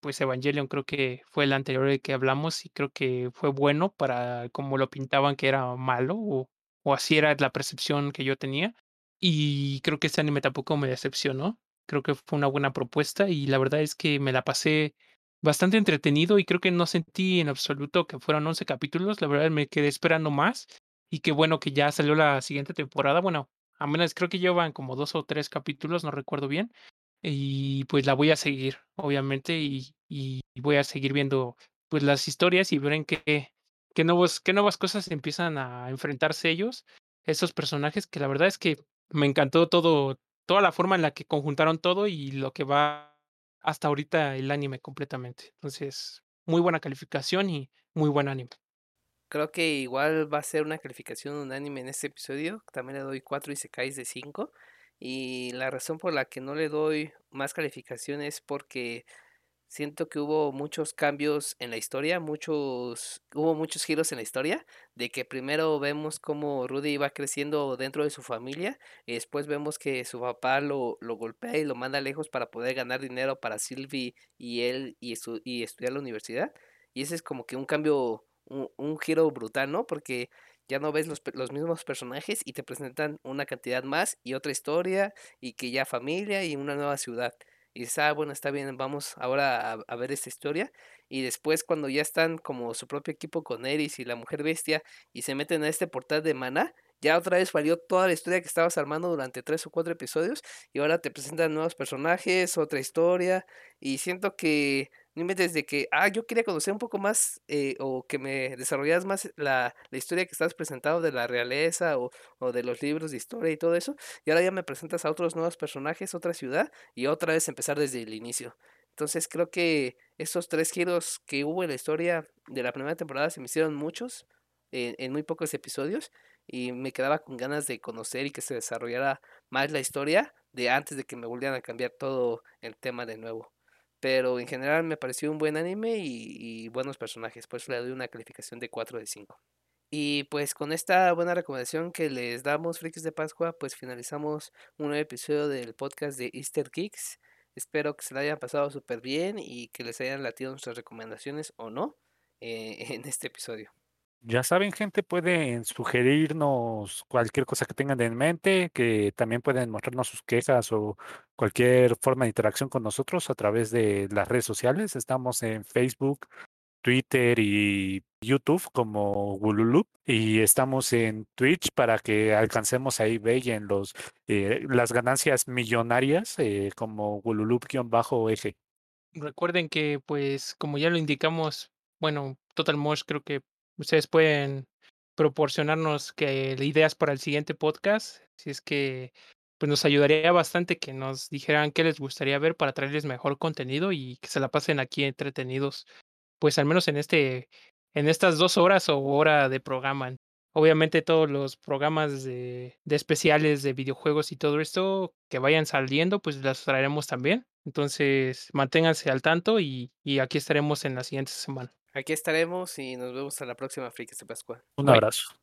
pues Evangelion creo que fue el anterior del que hablamos y creo que fue bueno para como lo pintaban que era malo o, o así era la percepción que yo tenía. Y creo que este anime tampoco me decepcionó. Creo que fue una buena propuesta y la verdad es que me la pasé bastante entretenido y creo que no sentí en absoluto que fueron 11 capítulos. La verdad me quedé esperando más y qué bueno que ya salió la siguiente temporada. Bueno, a menos creo que llevan como dos o tres capítulos, no recuerdo bien. Y pues la voy a seguir, obviamente, y, voy a seguir viendo pues las historias y ver en qué, qué nuevos, qué nuevas cosas empiezan a enfrentarse ellos, esos personajes, que la verdad es que me encantó todo, toda la forma en la que conjuntaron todo y lo que va hasta ahorita el anime completamente. Entonces, muy buena calificación y muy buen anime. Creo que igual va a ser una calificación unánime en este episodio. También le doy 4 Isekais de 5. Y la razón por la que no le doy más calificación es porque siento que hubo muchos cambios en la historia, muchos, hubo muchos giros en la historia, de que primero vemos cómo Rudy va creciendo dentro de su familia y después vemos que su papá lo, lo golpea y lo manda lejos para poder ganar dinero para Sylvie y él y, estu- y estudiar la universidad. Y ese es como que un cambio, un, giro brutal, ¿no? Porque ya no ves los, los mismos personajes y te presentan una cantidad más y otra historia y que ya familia y una nueva ciudad. y dices, ah, bueno, está bien, vamos ahora a, a ver esta historia. Y después cuando ya están como su propio equipo con Eris y la mujer bestia y se meten a este portal de mana, ya otra vez valió toda la historia que estabas armando durante tres o cuatro episodios y ahora te presentan nuevos personajes, otra historia y siento que no inventes que, ah, yo quería conocer un poco más eh, o que me desarrollaras más la, la historia que estás presentando de la realeza o, o de los libros de historia y todo eso y ahora ya me presentas a otros nuevos personajes, otra ciudad y otra vez empezar desde el inicio. Entonces creo que esos tres giros que hubo en la historia de la primera temporada se me hicieron muchos en muy pocos episodios y me quedaba con ganas de conocer y que se desarrollara más la historia de antes de que me volvieran a cambiar todo el tema de nuevo. Pero en general me pareció un buen anime y, buenos personajes, por eso le doy una calificación de 4 de 5. Y pues con esta buena recomendación que les damos, Frikis de Pascua, pues finalizamos un nuevo episodio del podcast de Easter Geeks. Espero que se la hayan pasado súper bien y que les hayan latido nuestras recomendaciones o no eh, en este episodio. Ya saben, gente, pueden sugerirnos cualquier cosa que tengan en mente, que también pueden mostrarnos sus quejas o cualquier forma de interacción con nosotros a través de las redes sociales. Estamos en Facebook, Twitter y YouTube como Gululup y estamos en Twitch para que alcancemos ahí vean los eh, las ganancias millonarias eh, como Gululup-eje. Recuerden que, pues, como ya lo indicamos, bueno, Total Mosh creo que ustedes pueden proporcionarnos que ideas para el siguiente podcast, si es que pues nos ayudaría bastante que nos dijeran qué les gustaría ver para traerles mejor contenido y que se la pasen aquí entretenidos, pues al menos en este, en estas dos horas o hora de programa. Obviamente todos los programas de, de especiales de videojuegos y todo esto que vayan saliendo, pues las traeremos también. Entonces manténganse al tanto y, y aquí estaremos en la siguiente semana. Aquí estaremos y nos vemos a la próxima Frikis de Un abrazo.